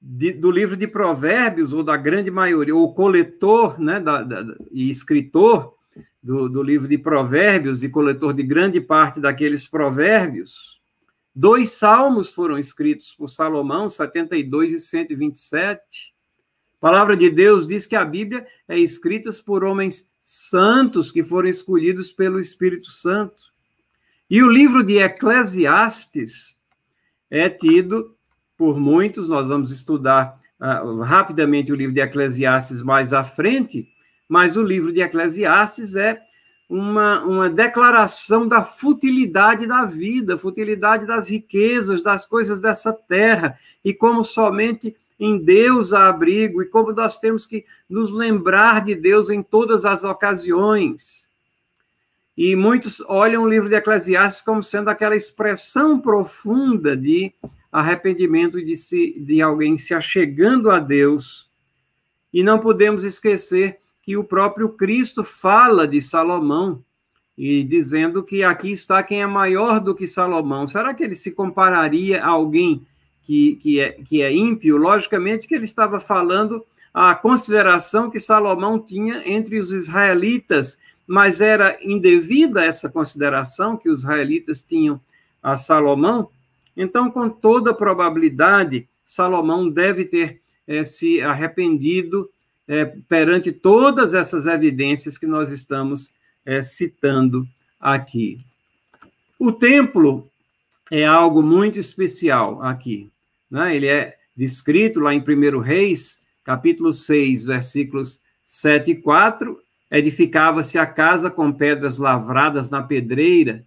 de, do livro de Provérbios, ou da grande maioria, ou coletor né, da, da, e escritor do, do livro de Provérbios e coletor de grande parte daqueles provérbios. Dois salmos foram escritos por Salomão, 72 e 127. A palavra de Deus diz que a Bíblia é escrita por homens santos que foram escolhidos pelo Espírito Santo. E o livro de Eclesiastes é tido por muitos, nós vamos estudar uh, rapidamente o livro de Eclesiastes mais à frente, mas o livro de Eclesiastes é uma, uma declaração da futilidade da vida, futilidade das riquezas, das coisas dessa terra, e como somente em Deus há abrigo, e como nós temos que nos lembrar de Deus em todas as ocasiões. E muitos olham o livro de Eclesiastes como sendo aquela expressão profunda de arrependimento de, se, de alguém se achegando a Deus. E não podemos esquecer que o próprio Cristo fala de Salomão e dizendo que aqui está quem é maior do que Salomão. Será que ele se compararia a alguém que, que, é, que é ímpio? Logicamente que ele estava falando a consideração que Salomão tinha entre os israelitas, mas era indevida essa consideração que os israelitas tinham a Salomão. Então, com toda probabilidade, Salomão deve ter é, se arrependido é, perante todas essas evidências que nós estamos é, citando aqui. O templo é algo muito especial aqui. Né? Ele é descrito lá em 1 Reis, capítulo 6, versículos 7 e 4. Edificava-se a casa com pedras lavradas na pedreira,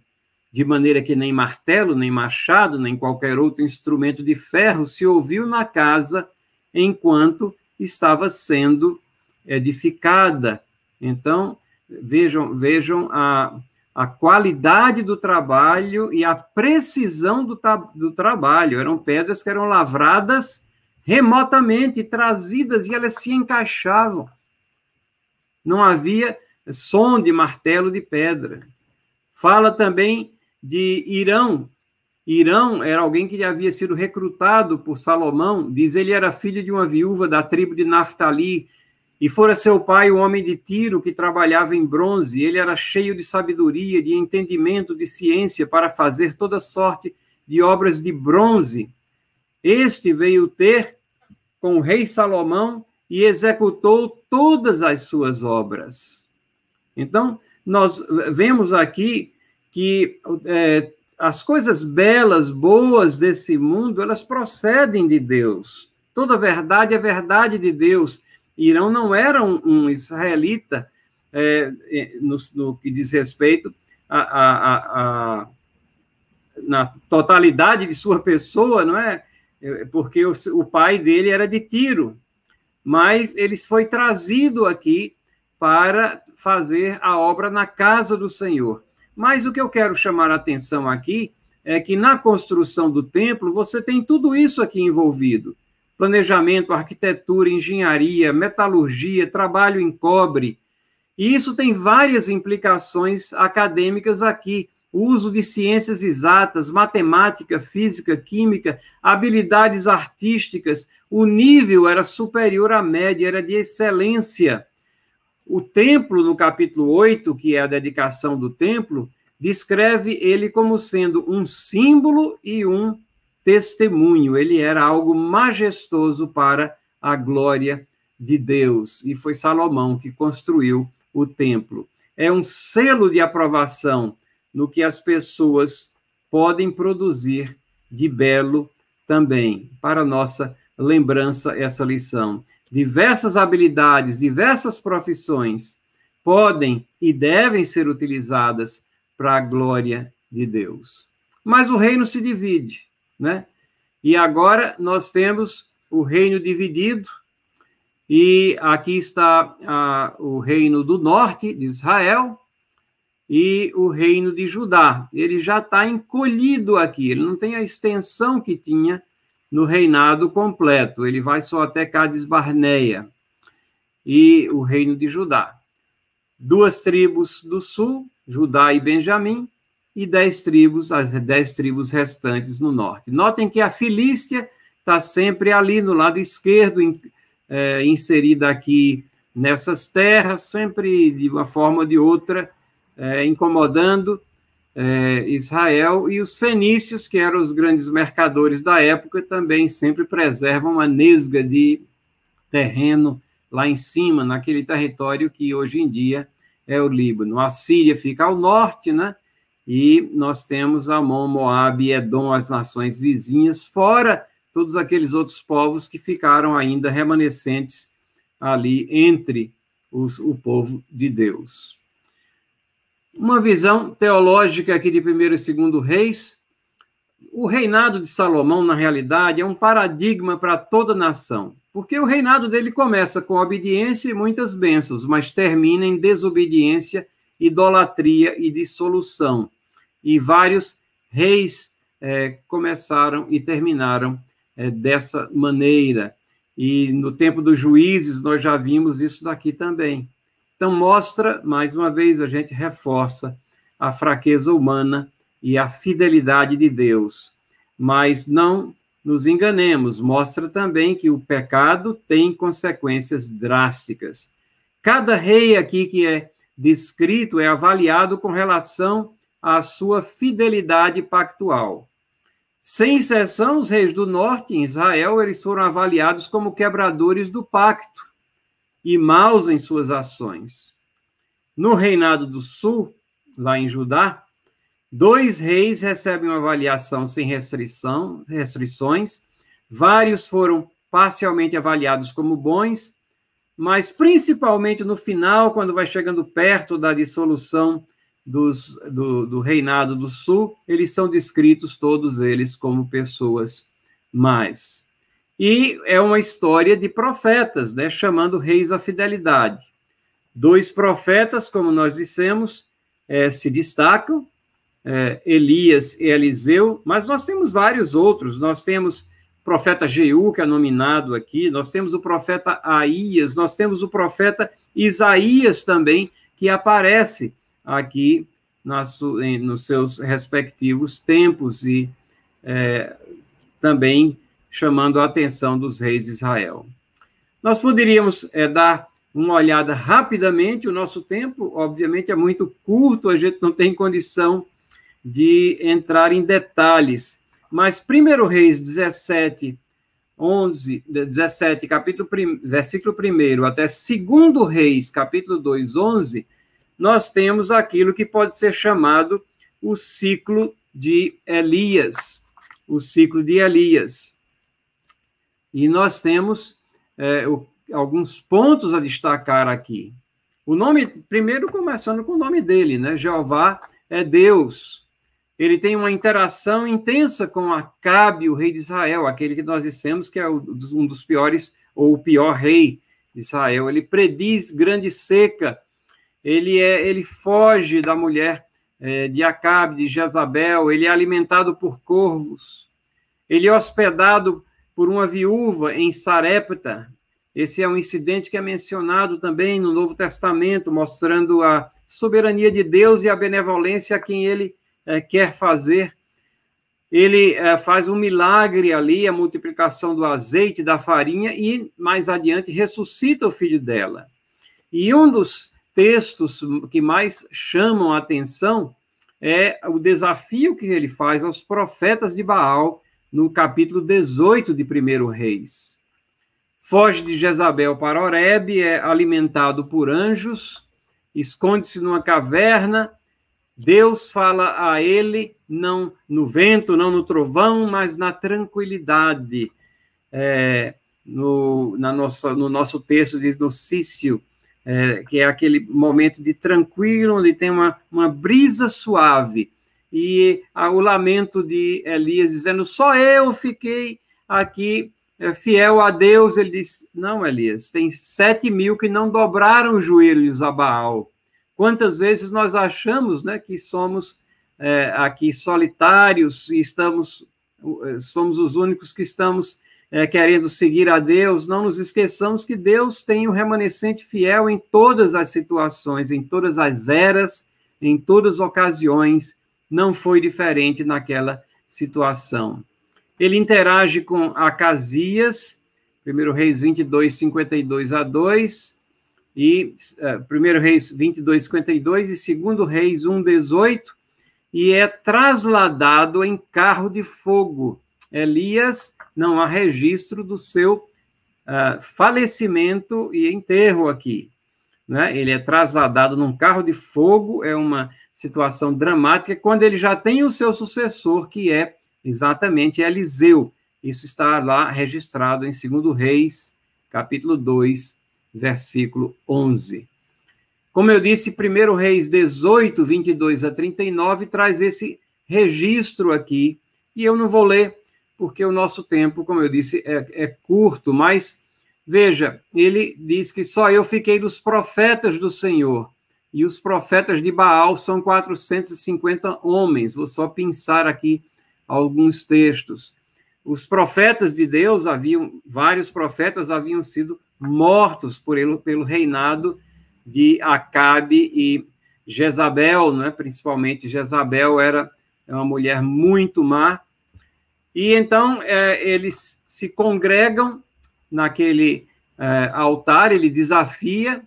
de maneira que nem martelo, nem machado, nem qualquer outro instrumento de ferro se ouviu na casa enquanto estava sendo edificada. Então, vejam, vejam a, a qualidade do trabalho e a precisão do, do trabalho. Eram pedras que eram lavradas remotamente, trazidas, e elas se encaixavam. Não havia som de martelo de pedra. Fala também de Irão. Irão era alguém que havia sido recrutado por Salomão, diz ele era filho de uma viúva da tribo de Naftali, e fora seu pai o homem de Tiro que trabalhava em bronze. Ele era cheio de sabedoria, de entendimento, de ciência para fazer toda sorte de obras de bronze. Este veio ter com o rei Salomão e executou todas as suas obras. Então, nós vemos aqui que é, as coisas belas, boas desse mundo, elas procedem de Deus. Toda verdade é verdade de Deus. Irão não era um, um israelita é, é no, no, que diz respeito a, a, a, na totalidade de sua pessoa, não é? é porque o, o pai dele era de Tiro, mas ele foi trazido aqui para fazer a obra na casa do Senhor. Mas o que eu quero chamar a atenção aqui é que na construção do templo você tem tudo isso aqui envolvido: planejamento, arquitetura, engenharia, metalurgia, trabalho em cobre. E isso tem várias implicações acadêmicas aqui. O uso de ciências exatas, matemática, física, química, habilidades artísticas, o nível era superior à média, era de excelência. O templo, no capítulo 8, que é a dedicação do templo, descreve ele como sendo um símbolo e um testemunho. Ele era algo majestoso para a glória de Deus. E foi Salomão que construiu o templo. É um selo de aprovação no que as pessoas podem produzir de belo também. Para nossa lembrança, essa lição diversas habilidades, diversas profissões podem e devem ser utilizadas para a glória de Deus. Mas o reino se divide, né? E agora nós temos o reino dividido, e aqui está o reino do norte de Israel e o reino de Judá. Ele já está encolhido aqui, ele não tem a extensão que tinha no reinado completo. Ele vai só até Cades Barneia e o reino de Judá. Duas tribos do sul, Judá e Benjamim, e dez tribos, as dez tribos restantes no norte. Notem que a Filístia está sempre ali no lado esquerdo, é, inserida aqui nessas terras, sempre de uma forma ou de outra, é, incomodando é, Israel, e os fenícios, que eram os grandes mercadores da época, também sempre preservam uma nesga de terreno lá em cima, naquele território que hoje em dia é o Líbano. A Síria fica ao norte, né? E nós temos Amon, Moab e Edom, as nações vizinhas, fora todos aqueles outros povos que ficaram ainda remanescentes ali entre os, o povo de Deus. Uma visão teológica aqui de primeiro e segundo reis. O reinado de Salomão, na realidade, é um paradigma para toda nação, porque o reinado dele começa com obediência e muitas bênçãos, mas termina em desobediência, idolatria e dissolução. E vários reis é, começaram e terminaram é, dessa maneira. E no tempo dos juízes, nós já vimos isso daqui também. Então, mostra, mais uma vez, a gente reforça a fraqueza humana e a fidelidade de Deus. Mas não nos enganemos, mostra também que o pecado tem consequências drásticas. Cada rei aqui que é descrito é avaliado com relação à sua fidelidade pactual. Sem exceção, os reis do norte, em Israel, eles foram avaliados como quebradores do pacto e maus em suas ações. No reinado do sul, lá em Judá, dois reis recebem uma avaliação sem restrição, restrições, vários foram parcialmente avaliados como bons, mas principalmente no final, quando vai chegando perto da dissolução dos, do, do reinado do sul, eles são descritos todos eles como pessoas más. E é uma história de profetas, né, chamando reis à fidelidade. Dois profetas, como nós dissemos, é, se destacam, é, Elias e Eliseu, mas nós temos vários outros. Nós temos o profeta Jeú, que é nominado aqui, nós temos o profeta Aías, nós temos o profeta Isaías também, que aparece aqui nos seus respectivos tempos e é, também chamando a atenção dos reis de Israel. Nós poderíamos é, dar uma olhada rapidamente, o nosso tempo, obviamente, é muito curto, a gente não tem condição de entrar em detalhes, mas 1 Reis 17, 11, 17, capítulo, versículo 1 até 2 Reis, capítulo 2, 11, nós temos aquilo que pode ser chamado o ciclo de Elias. O ciclo de Elias. E nós temos é, o, alguns pontos a destacar aqui. O nome, primeiro começando com o nome dele, né? Jeová é Deus. Ele tem uma interação intensa com Acabe, o rei de Israel, aquele que nós dissemos que é um dos piores, ou o pior rei de Israel. Ele prediz grande seca ele, é, ele foge da mulher é, de Acabe, de Jezabel, ele é alimentado por corvos, ele é hospedado por uma viúva em Sarepta. Esse é um incidente que é mencionado também no Novo Testamento, mostrando a soberania de Deus e a benevolência a quem ele é, quer fazer. Ele é, faz um milagre ali, a multiplicação do azeite, da farinha, e mais adiante ressuscita o filho dela. E um dos textos que mais chamam a atenção é o desafio que ele faz aos profetas de Baal no capítulo 18 de 1 Reis. Foge de Jezabel para Oreb, é alimentado por anjos, esconde-se numa caverna. Deus fala a ele, não no vento, não no trovão, mas na tranquilidade. É, no, na nossa, no nosso texto diz no Cício, é, que é aquele momento de tranquilo, onde tem uma, uma brisa suave. E o lamento de Elias dizendo: só eu fiquei aqui é, fiel a Deus. Ele diz: não, Elias, tem sete mil que não dobraram os joelhos a Baal. Quantas vezes nós achamos né, que somos é, aqui solitários e estamos, é, somos os únicos que estamos é, querendo seguir a Deus, não nos esqueçamos que Deus tem um remanescente fiel em todas as situações, em todas as eras, em todas as ocasiões, não foi diferente naquela situação. Ele interage com Acasias, 1 Reis 22, 52 a 2, e uh, 1 Reis 22, 52 e 2 Reis 1, 18, e é trasladado em carro de fogo. Elias não há registro do seu uh, falecimento e enterro aqui. Né? Ele é trasladado num carro de fogo, é uma situação dramática, quando ele já tem o seu sucessor, que é exatamente Eliseu. Isso está lá registrado em 2 Reis, capítulo 2, versículo 11. Como eu disse, 1 Reis 18, 22 a 39 traz esse registro aqui, e eu não vou ler porque o nosso tempo, como eu disse, é, é curto, mas veja, ele diz que só eu fiquei dos profetas do Senhor, e os profetas de Baal são 450 homens. Vou só pensar aqui alguns textos. Os profetas de Deus haviam, vários profetas haviam sido mortos por ele, pelo reinado de Acabe e Jezabel, né? principalmente Jezabel era uma mulher muito má, e então é, eles se congregam naquele é, altar, ele desafia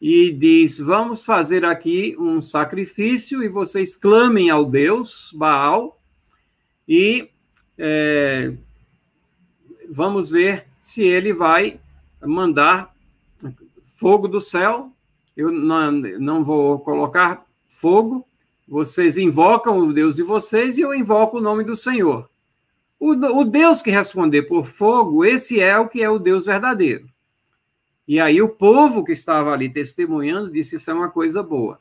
e diz: Vamos fazer aqui um sacrifício e vocês clamem ao Deus Baal e é, vamos ver se ele vai mandar fogo do céu. Eu não, não vou colocar fogo, vocês invocam o Deus de vocês e eu invoco o nome do Senhor. O, o Deus que responder por fogo, esse é o que é o Deus verdadeiro. E aí o povo que estava ali testemunhando disse: Isso é uma coisa boa.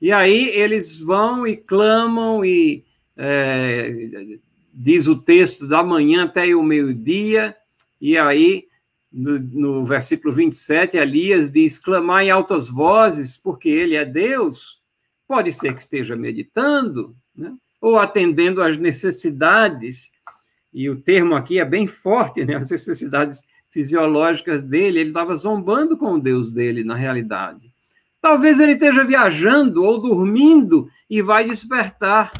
E aí eles vão e clamam, e é, diz o texto, da manhã até o meio-dia, e aí no, no, versículo 27, Elias diz: clamar em altas vozes, porque ele é Deus. Pode ser que esteja meditando, né? ou atendendo às necessidades, e o termo aqui é bem forte, né? As necessidades fisiológicas dele, ele estava zombando com o Deus dele, na realidade. Talvez ele esteja viajando ou dormindo e vai despertar.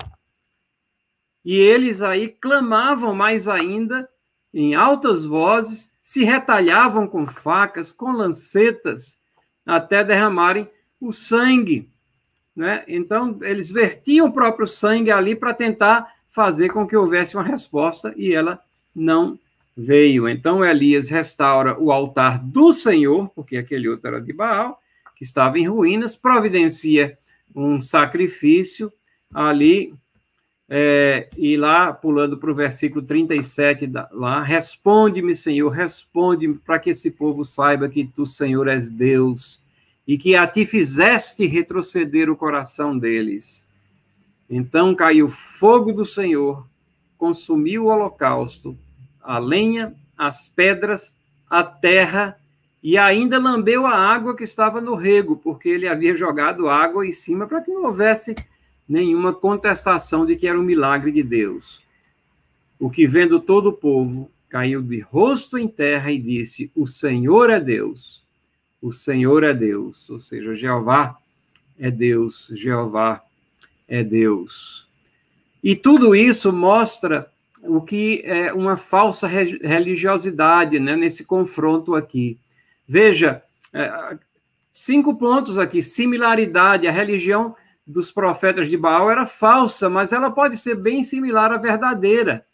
E eles aí clamavam mais ainda, em altas vozes, se retalhavam com facas, com lancetas, até derramarem o sangue. Né? Então, eles vertiam o próprio sangue ali para tentar fazer com que houvesse uma resposta e ela não veio. Então, Elias restaura o altar do Senhor, porque aquele outro era de Baal, que estava em ruínas, providencia um sacrifício ali, é, e lá, pulando para o versículo 37, da, lá, responde-me, Senhor, responde-me, para que esse povo saiba que tu, Senhor, és Deus, e que a ti fizeste retroceder o coração deles. Então caiu fogo do Senhor, consumiu o holocausto, a lenha, as pedras, a terra e ainda lambeu a água que estava no rego, porque ele havia jogado água em cima para que não houvesse nenhuma contestação de que era um milagre de Deus. O que, vendo todo o povo, caiu de rosto em terra e disse: O Senhor é Deus, o Senhor é Deus. Ou seja, Jeová é Deus, Jeová é Deus. E tudo isso mostra o que é uma falsa religiosidade né, nesse confronto aqui. Veja, é, cinco pontos aqui. Similaridade. A religião dos profetas de Baal era falsa, mas ela pode ser bem similar à verdadeira.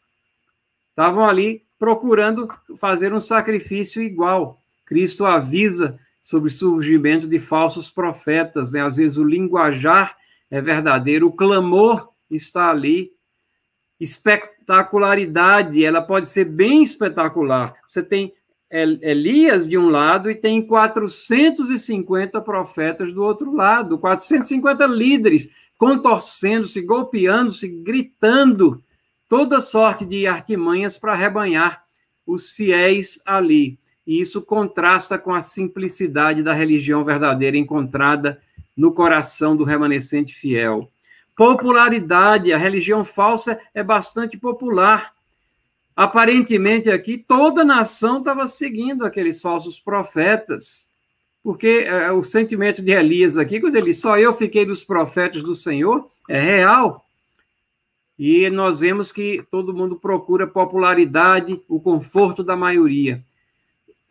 Estavam ali procurando fazer um sacrifício igual. Cristo avisa sobre o surgimento de falsos profetas. Né? Às vezes o linguajar é verdadeiro, o clamor está ali. Espetacularidade, ela pode ser bem espetacular. Você tem Elias de um lado e tem 450 profetas do outro lado, 450 líderes contorcendo-se, golpeando-se, gritando toda sorte de artimanhas para rebanhar os fiéis ali. E isso contrasta com a simplicidade da religião verdadeira encontrada no coração do remanescente fiel. Popularidade, a religião falsa é bastante popular, Aparentemente aqui toda nação estava seguindo aqueles falsos profetas, porque é, o sentimento de Elias aqui, quando ele só eu fiquei dos profetas do Senhor, é real. E nós vemos que todo mundo procura popularidade, o conforto da maioria.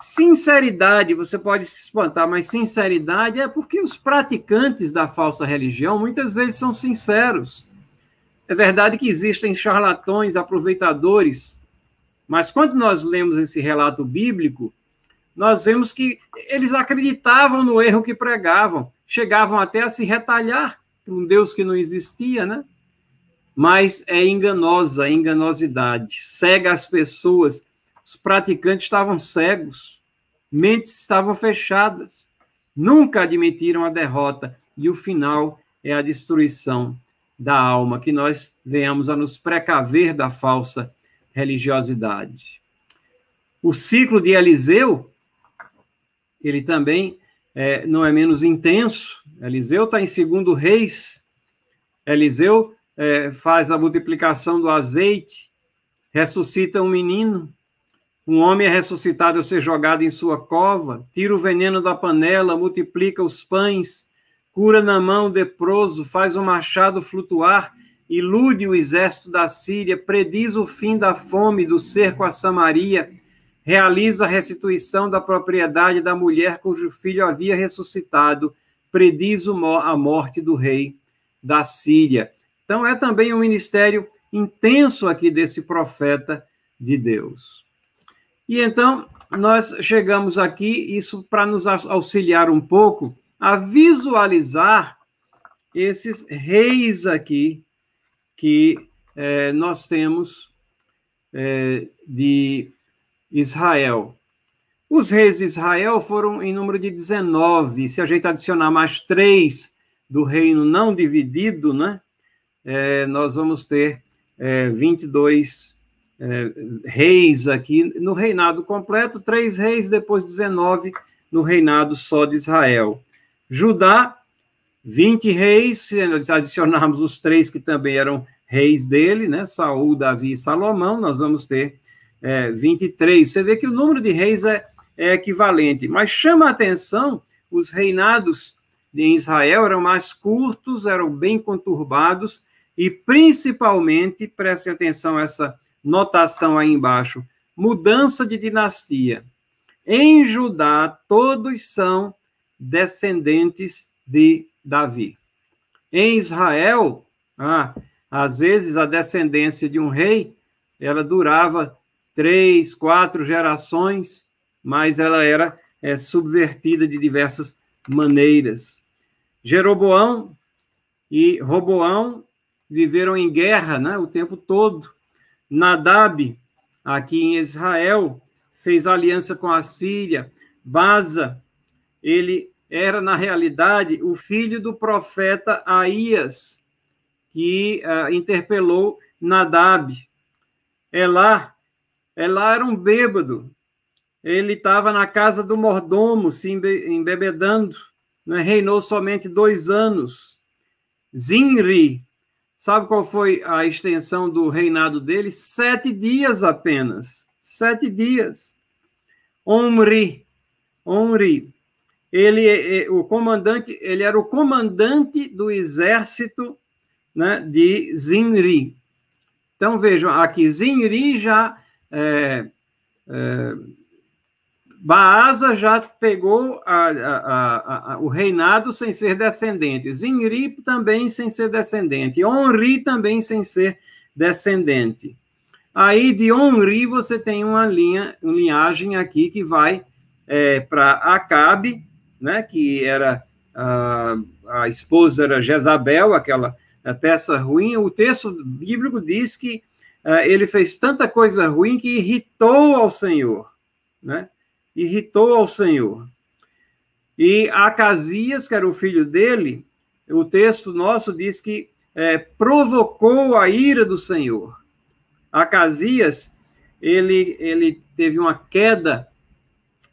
Sinceridade, você pode se espantar, mas sinceridade é porque os praticantes da falsa religião muitas vezes são sinceros. É verdade que existem charlatões, aproveitadores, mas quando nós lemos esse relato bíblico, nós vemos que eles acreditavam no erro que pregavam, chegavam até a se retalhar para um Deus que não existia, né? Mas é enganosa, enganosidade, cega as pessoas. Os praticantes estavam cegos, mentes estavam fechadas, nunca admitiram a derrota e o final é a destruição da alma, que nós venhamos a nos precaver da falsa religiosidade. O ciclo de Eliseu, ele também é, não é menos intenso. Eliseu está em segundo reis. Eliseu é, faz a multiplicação do azeite, ressuscita um menino. Um homem é ressuscitado ao ser jogado em sua cova, tira o veneno da panela, multiplica os pães, cura na mão o leproso, faz o machado flutuar ilude o exército da Síria, prediz o fim da fome do cerco a Samaria, realiza a restituição da propriedade da mulher cujo filho havia ressuscitado, prediz a morte do rei da Síria. Então, é também um ministério intenso aqui desse profeta de Deus. E então, nós chegamos aqui, isso para nos auxiliar um pouco a visualizar esses reis aqui que é, nós temos é, de Israel. Os reis de Israel foram em número de 19. Se a gente adicionar mais três do reino não dividido, né, é, nós vamos ter é, 22 é, reis aqui no reinado completo, três reis, depois 19 no reinado só de Israel. Judá 20 reis, se adicionarmos os três que também eram reis dele, né? Saul, Davi e Salomão, nós vamos ter é, 23. Você vê que o número de reis é, é equivalente, mas chama a atenção os reinados em Israel eram mais curtos, eram bem conturbados, e principalmente, prestem atenção a essa notação aí embaixo, mudança de dinastia. Em Judá, todos são descendentes de Davi. Em Israel, ah, às vezes a descendência de um rei, ela durava três, quatro gerações, mas ela era é, subvertida de diversas maneiras. Jeroboão e Roboão viveram em guerra né, o tempo todo. Nadab, aqui em Israel, fez aliança com a Síria. Baza, ele era, na realidade, o filho do profeta Aías, que uh, interpelou Nadab. Elá, Elá era um bêbado. Ele estava na casa do mordomo, se embebedando. Né? Reinou somente dois anos. Zinri, sabe qual foi a extensão do reinado dele? Sete dias apenas. Sete dias. Omri, Omri, ele, é, é, o comandante, ele era o comandante do exército né, de Zinri. Então vejam, aqui Zinri já é, é, Baasa já pegou a, a, a, o reinado sem ser descendente, Zinri também sem ser descendente, Onri também sem ser descendente. Aí de Onri você tem uma linha, uma linhagem aqui que vai é, para Acabe, né, que era a, a esposa era Jezabel, aquela peça ruim. O texto bíblico diz que uh, ele fez tanta coisa ruim que irritou ao Senhor, né? Irritou ao Senhor. E Acasias, que era o filho dele, o texto nosso diz que é, provocou a ira do Senhor. Acasias, ele, ele teve uma queda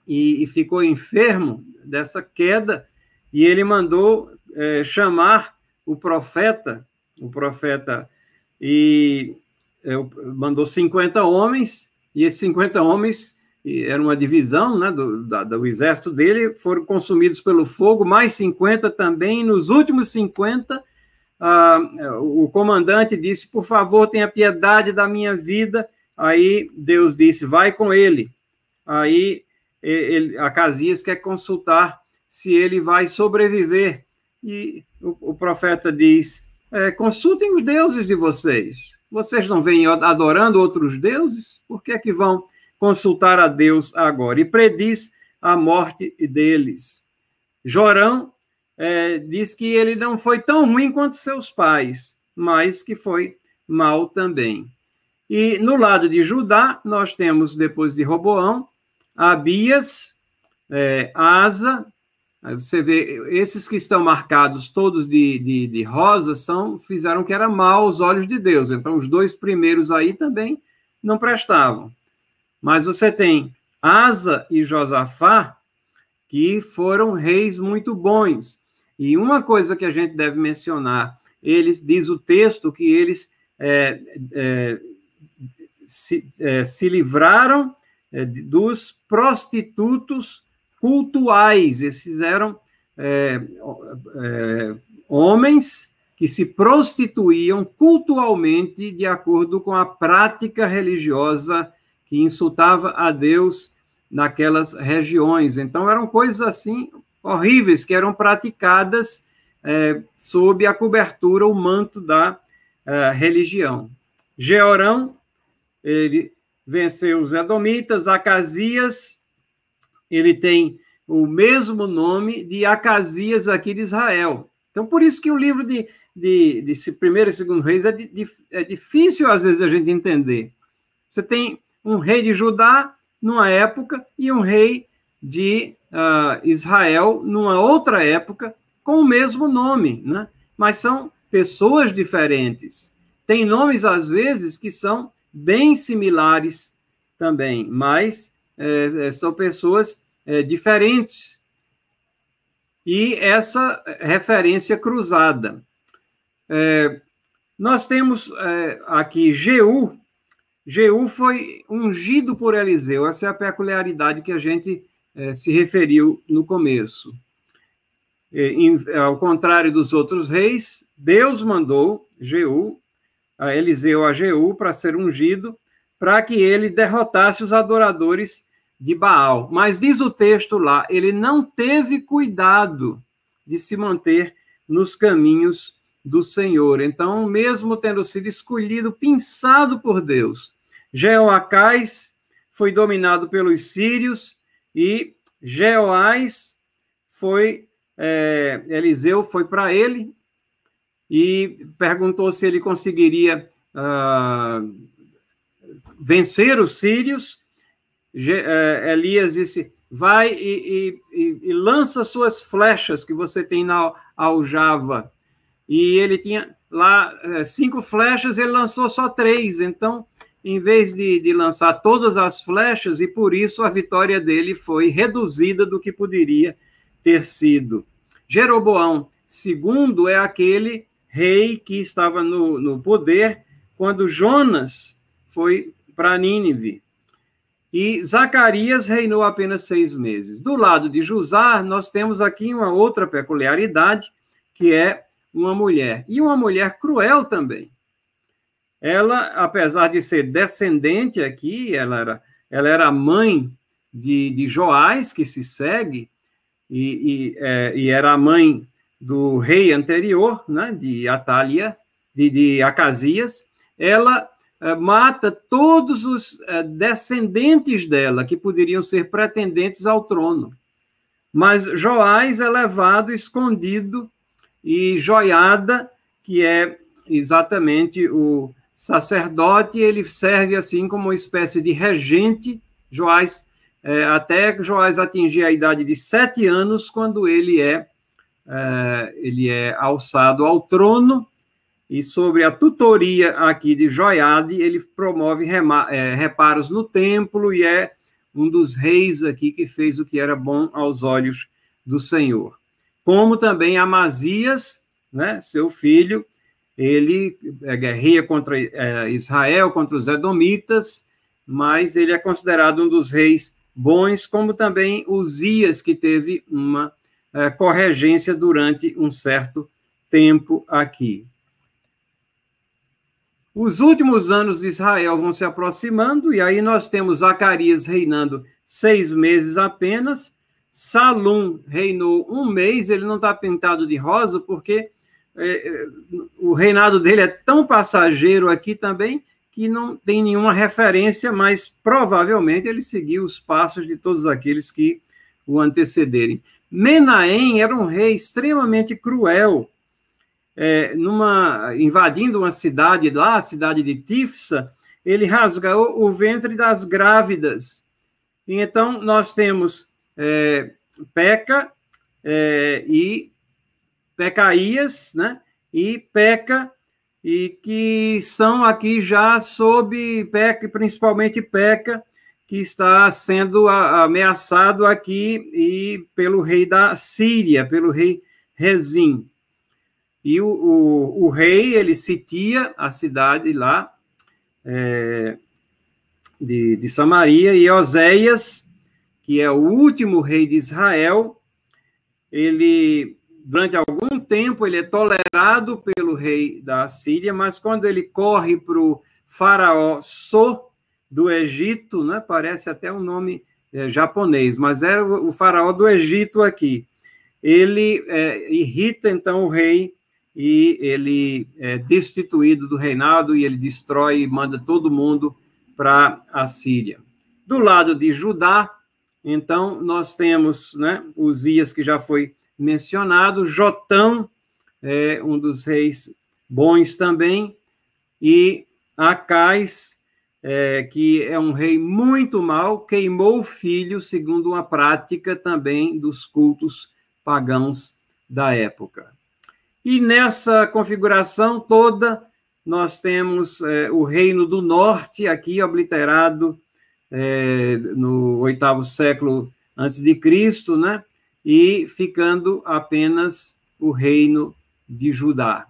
e, e ficou enfermo dessa queda, e ele mandou é, chamar o profeta, o profeta, e é, mandou 50 homens, e esses 50 homens, era uma divisão né, do, da, do exército dele, foram consumidos pelo fogo, mais 50 também, nos últimos 50, ah, o comandante disse, por favor, tenha piedade da minha vida, aí Deus disse, vai com ele, aí ele, Acasias quer consultar se ele vai sobreviver. E o, o profeta diz: é, consultem os deuses de vocês. Vocês não vêm adorando outros deuses? Por que é que vão consultar a Deus agora? E prediz a morte deles. Jorão é, diz que ele não foi tão ruim quanto seus pais, mas que foi mal também. E no lado de Judá, nós temos, depois de Roboão, Abias, é, Asa, você vê, esses que estão marcados todos de, de, de, rosa são, fizeram que era mal aos olhos de Deus. Então, os dois primeiros aí também não prestavam. Mas você tem Asa e Josafá, que foram reis muito bons. E uma coisa que a gente deve mencionar, eles, diz o texto, que eles é, é, se, é, se livraram é, dos prostitutos cultuais. Esses eram é, é, homens que se prostituíam cultualmente de acordo com a prática religiosa que insultava a Deus naquelas regiões. Então, eram coisas assim horríveis que eram praticadas é, sob a cobertura, o manto da é, religião. Georão, ele venceu os Edomitas, Acasias, ele tem o mesmo nome de Acasias aqui de Israel. Então, por isso que o livro de, de, de primeiro e segundo reis é, de, é difícil, às vezes, a gente entender. Você tem um rei de Judá numa época e um rei de uh, Israel numa outra época com o mesmo nome, né? mas são pessoas diferentes. Tem nomes, às vezes, que são bem similares também, mas é, é, são pessoas é, diferentes. E essa referência cruzada. É, nós temos é, aqui Jeú. Jeú foi ungido por Eliseu. Essa é a peculiaridade que a gente é, se referiu no começo. ao contrário dos outros reis, Deus mandou Jeú, a Eliseu a Jeú, para ser ungido, para que ele derrotasse os adoradores de Baal. Mas diz o texto lá, ele não teve cuidado de se manter nos caminhos do Senhor. Então, mesmo tendo sido escolhido, pensado por Deus, Jeoacás foi dominado pelos sírios e Jeoás foi, é, Eliseu foi para ele e perguntou se ele conseguiria uh, vencer os sírios. É, Elias disse: vai e, e, e, lança suas flechas que você tem na aljava. E ele tinha lá é, cinco flechas, ele lançou só três. Então, em vez de, de lançar todas as flechas, e por isso a vitória dele foi reduzida do que poderia ter sido. Jeroboão segundo é aquele rei que estava no, no poder quando Jonas foi para Nínive. E Zacarias reinou apenas seis meses. Do lado de Josar, nós temos aqui uma outra peculiaridade, que é uma mulher. E uma mulher cruel também. Ela, apesar de ser descendente aqui, ela era, ela era mãe de, de Joás, que se segue, e, e, é, e era a mãe do rei anterior, né, de Atália, de, de Acasias, ela uh, mata todos os uh, descendentes dela que poderiam ser pretendentes ao trono. Mas Joás é levado escondido e Joiada, que é exatamente o sacerdote, ele serve assim como uma espécie de regente. Joás, é, até Joás atingir a idade de sete anos, quando ele é é, ele é alçado ao trono e sobre a tutoria aqui de Joiade, ele promove é, reparos no templo e é um dos reis aqui que fez o que era bom aos olhos do Senhor. Como também Amazias, né, seu filho, ele é, guerreia contra Israel, contra os Edomitas, mas ele é considerado um dos reis bons, como também Uzias, que teve uma é, corregência durante um certo tempo aqui. Os últimos anos de Israel vão se aproximando, e aí nós temos Zacarias reinando seis meses apenas, Salum reinou um mês, ele não está pintado de rosa, porque é, é, o reinado dele é tão passageiro aqui também, que não tem nenhuma referência, mas provavelmente ele seguiu os passos de todos aqueles que o antecederem. Menahem era um rei extremamente cruel, é, numa, invadindo uma cidade lá, a cidade de Tifsa, ele rasgou o ventre das grávidas. E então, nós temos é, Peca é, e Pecaías, né? E Peca, e que são aqui já sob Peca, principalmente Peca, que está sendo ameaçado aqui e pelo rei da Síria, pelo rei Rezim. E o, o, o rei, ele sitia a cidade lá é, de, de Samaria, e Oséias, que é o último rei de Israel, ele, durante tempo, ele é tolerado pelo rei da Síria, mas quando ele corre para o faraó So, do Egito, né? Parece até um nome é, japonês, mas era o, o, faraó do Egito aqui. Ele é, irrita então o rei e ele é destituído do reinado e ele destrói e manda todo mundo para a Síria. Do lado de Judá, então nós temos, né? Uzias que já foi mencionado, Jotão é um dos reis bons também e Acais é, que é um rei muito mau, queimou o filho, segundo uma prática também dos cultos pagãos da época. E nessa configuração toda, nós temos é, o reino do norte, aqui obliterado é, no oitavo século antes de Cristo, né? E ficando apenas o reino de Judá.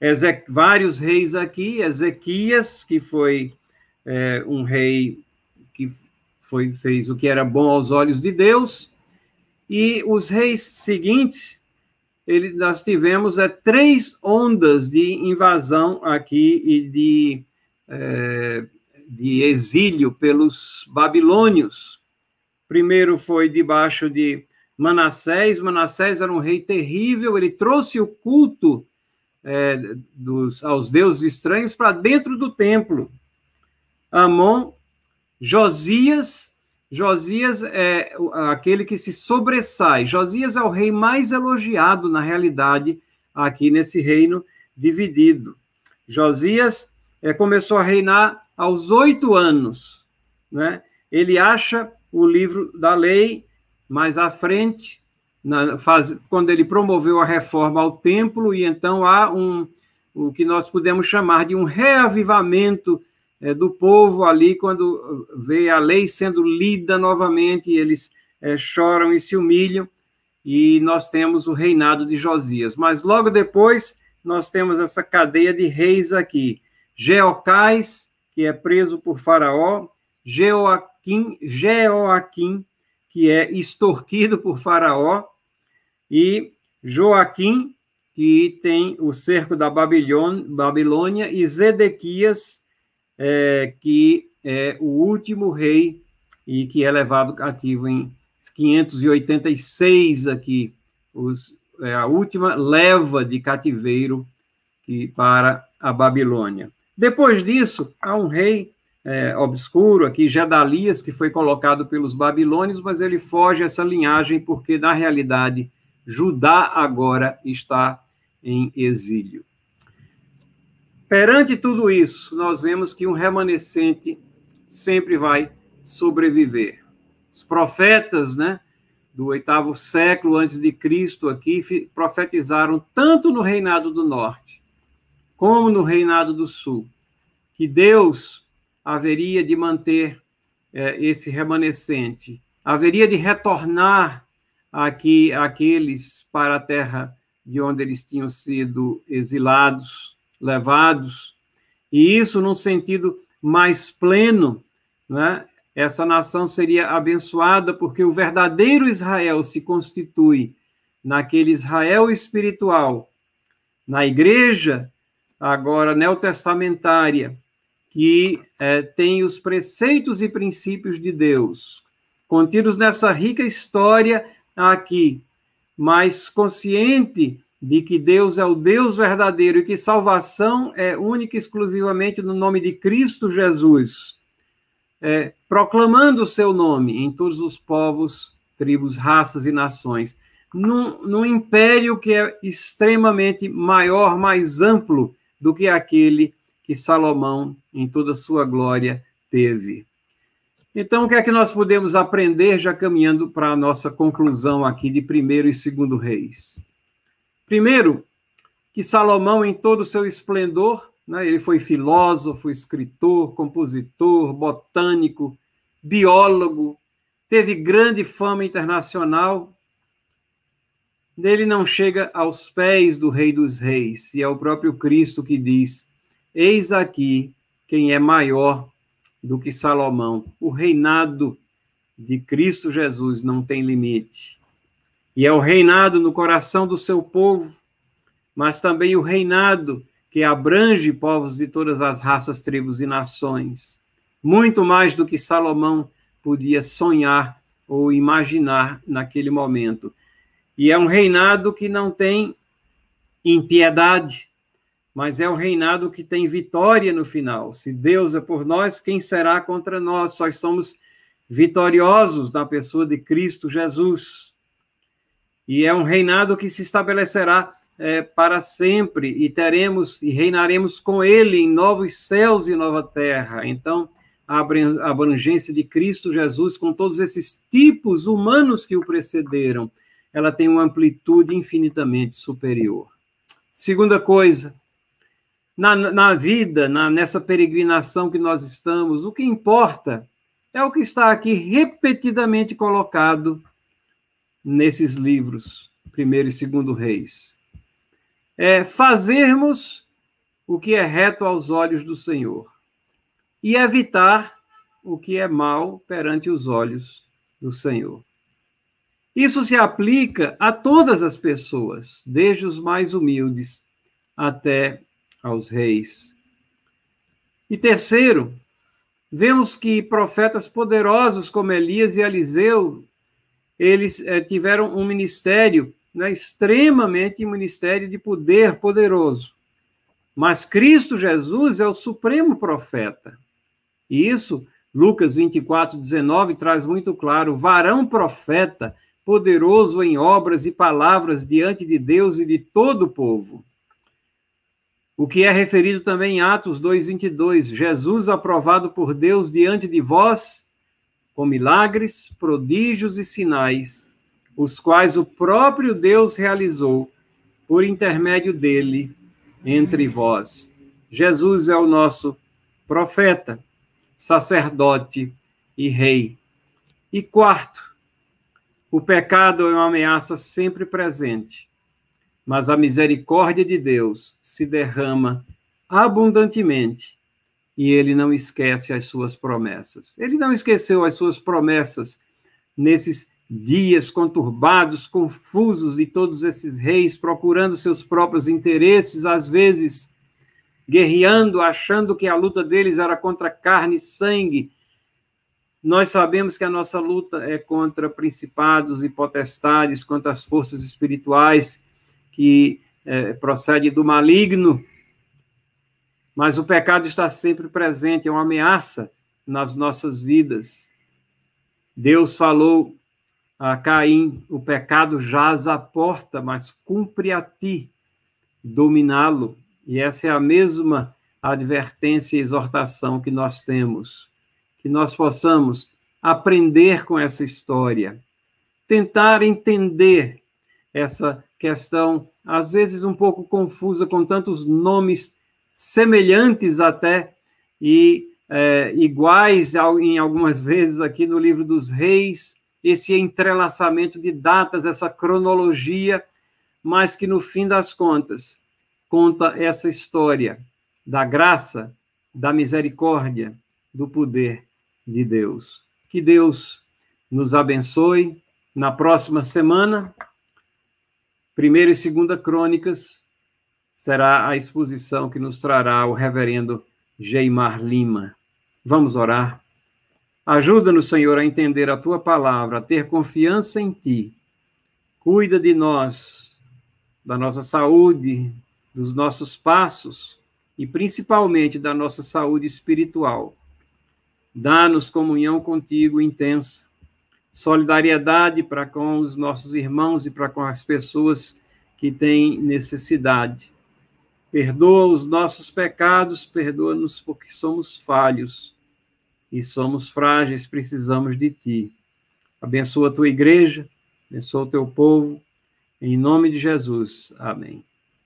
Eze vários reis aqui, Ezequias, que foi é, um rei que foi, fez o que era bom aos olhos de Deus, E os reis seguintes, ele, nós tivemos é, três ondas de invasão aqui e de, é, de exílio pelos babilônios. Primeiro foi debaixo de Manassés. Manassés era um rei terrível, ele trouxe o culto é, dos, aos deuses estranhos para dentro do templo. Amon, Josias, Josias é aquele que se sobressai. Josias é o rei mais elogiado, na realidade, aqui nesse reino dividido. Josias é, começou a reinar aos oito anos. Né? Ele acha o livro da lei mais à frente, na quando ele promoveu a reforma ao templo, e então há um, o que nós podemos chamar de um reavivamento é, do povo ali, quando vê a lei sendo lida novamente, eles é, choram e se humilham, e nós temos o reinado de Josias. Mas logo depois, nós temos essa cadeia de reis aqui. Geocais, que é preso por Faraó, Jeoaquim, que é extorquido por Faraó, e Joaquim, que tem o cerco da Babilônia, e Zedequias, é, que é o último rei e que é levado cativo em 586 aqui, os, é a última leva de cativeiro que, para a Babilônia. Depois disso, há um rei é, obscuro aqui, Gedalias, que foi colocado pelos babilônios, mas ele foge essa linhagem porque, na realidade, Judá agora está em exílio. Perante tudo isso, nós vemos que um remanescente sempre vai sobreviver. Os profetas, né, do oitavo século antes de Cristo aqui profetizaram tanto no reinado do norte como no reinado do sul que Deus haveria de manter é, esse remanescente, haveria de retornar aqui aqueles para a terra de onde eles tinham sido exilados, levados, e isso num sentido mais pleno, né? Essa nação seria abençoada porque o verdadeiro Israel se constitui naquele Israel espiritual, na igreja agora neotestamentária, que é, tem os preceitos e princípios de Deus, contidos nessa rica história aqui, mas consciente de que Deus é o Deus verdadeiro e que salvação é única e exclusivamente no nome de Cristo Jesus, é, proclamando o seu nome em todos os povos, tribos, raças e nações, num, num império que é extremamente maior, mais amplo do que aquele que Salomão, em toda a sua glória, teve. Então, o que é que nós podemos aprender já caminhando para a nossa conclusão aqui de primeiro e segundo reis? Primeiro, que Salomão, em todo o seu esplendor, né, ele foi filósofo, escritor, compositor, botânico, biólogo, teve grande fama internacional. Ele não chega aos pés do Rei dos Reis, e é o próprio Cristo que diz: Eis aqui quem é maior do que Salomão. O reinado de Cristo Jesus não tem limite. E é o reinado no coração do seu povo, mas também o reinado que abrange povos de todas as raças, tribos e nações. Muito mais do que Salomão podia sonhar ou imaginar naquele momento. E é um reinado que não tem impiedade, mas é um reinado que tem vitória no final. Se Deus é por nós, quem será contra nós? Nós somos vitoriosos na pessoa de Cristo Jesus. E é um reinado que se estabelecerá é, para sempre, e teremos e reinaremos com Ele em novos céus e nova terra. Então, a abrangência de Cristo Jesus, com todos esses tipos humanos que o precederam, ela tem uma amplitude infinitamente superior. Segunda coisa, na, na vida, na, nessa peregrinação que nós estamos, o que importa é o que está aqui repetidamente colocado nesses livros, primeiro e segundo reis. É fazermos o que é reto aos olhos do Senhor e evitar o que é mal perante os olhos do Senhor. Isso se aplica a todas as pessoas, desde os mais humildes até aos reis. E terceiro, vemos que profetas poderosos como Elias e Eliseu, eles é, tiveram um ministério né, extremamente um ministério de poder poderoso. Mas Cristo Jesus é o supremo profeta. E isso, Lucas 24, 19, traz muito claro: varão profeta, poderoso em obras e palavras diante de Deus e de todo o povo. O que é referido também em Atos 2:22, Jesus aprovado por Deus diante de vós com milagres, prodígios e sinais, os quais o próprio Deus realizou por intermédio dele entre vós. Jesus é o nosso profeta, sacerdote e rei. E quarto, o pecado é uma ameaça sempre presente, mas a misericórdia de Deus se derrama abundantemente e ele não esquece as suas promessas. Ele não esqueceu as suas promessas nesses dias conturbados, confusos de todos esses reis procurando seus próprios interesses, às vezes guerreando, achando que a luta deles era contra carne e sangue, nós sabemos que a nossa luta é contra principados e potestades, contra as forças espirituais que é, procedem do maligno. Mas o pecado está sempre presente, é uma ameaça nas nossas vidas. Deus falou a Caim: o pecado jaz à porta, mas cumpre a ti dominá-lo. E essa é a mesma advertência e exortação que nós temos que nós possamos aprender com essa história, tentar entender essa questão, às vezes um pouco confusa, com tantos nomes semelhantes até e é, iguais em algumas vezes aqui no livro dos reis, esse entrelaçamento de datas, essa cronologia, mas que no fim das contas conta essa história da graça, da misericórdia, do poder de Deus. Que Deus nos abençoe. Na próxima semana, primeira e segunda crônicas, será a exposição que nos trará o reverendo Geimar Lima. Vamos orar. Ajuda-nos, Senhor, a entender a tua palavra, a ter confiança em ti. Cuida de nós, da nossa saúde, dos nossos passos e principalmente da nossa saúde espiritual Dá-nos comunhão contigo intensa, solidariedade para com os nossos irmãos e para com as pessoas que têm necessidade. Perdoa os nossos pecados, perdoa-nos porque somos falhos e somos frágeis, precisamos de ti. Abençoa a tua igreja, abençoa o teu povo, em nome de Jesus. Amém.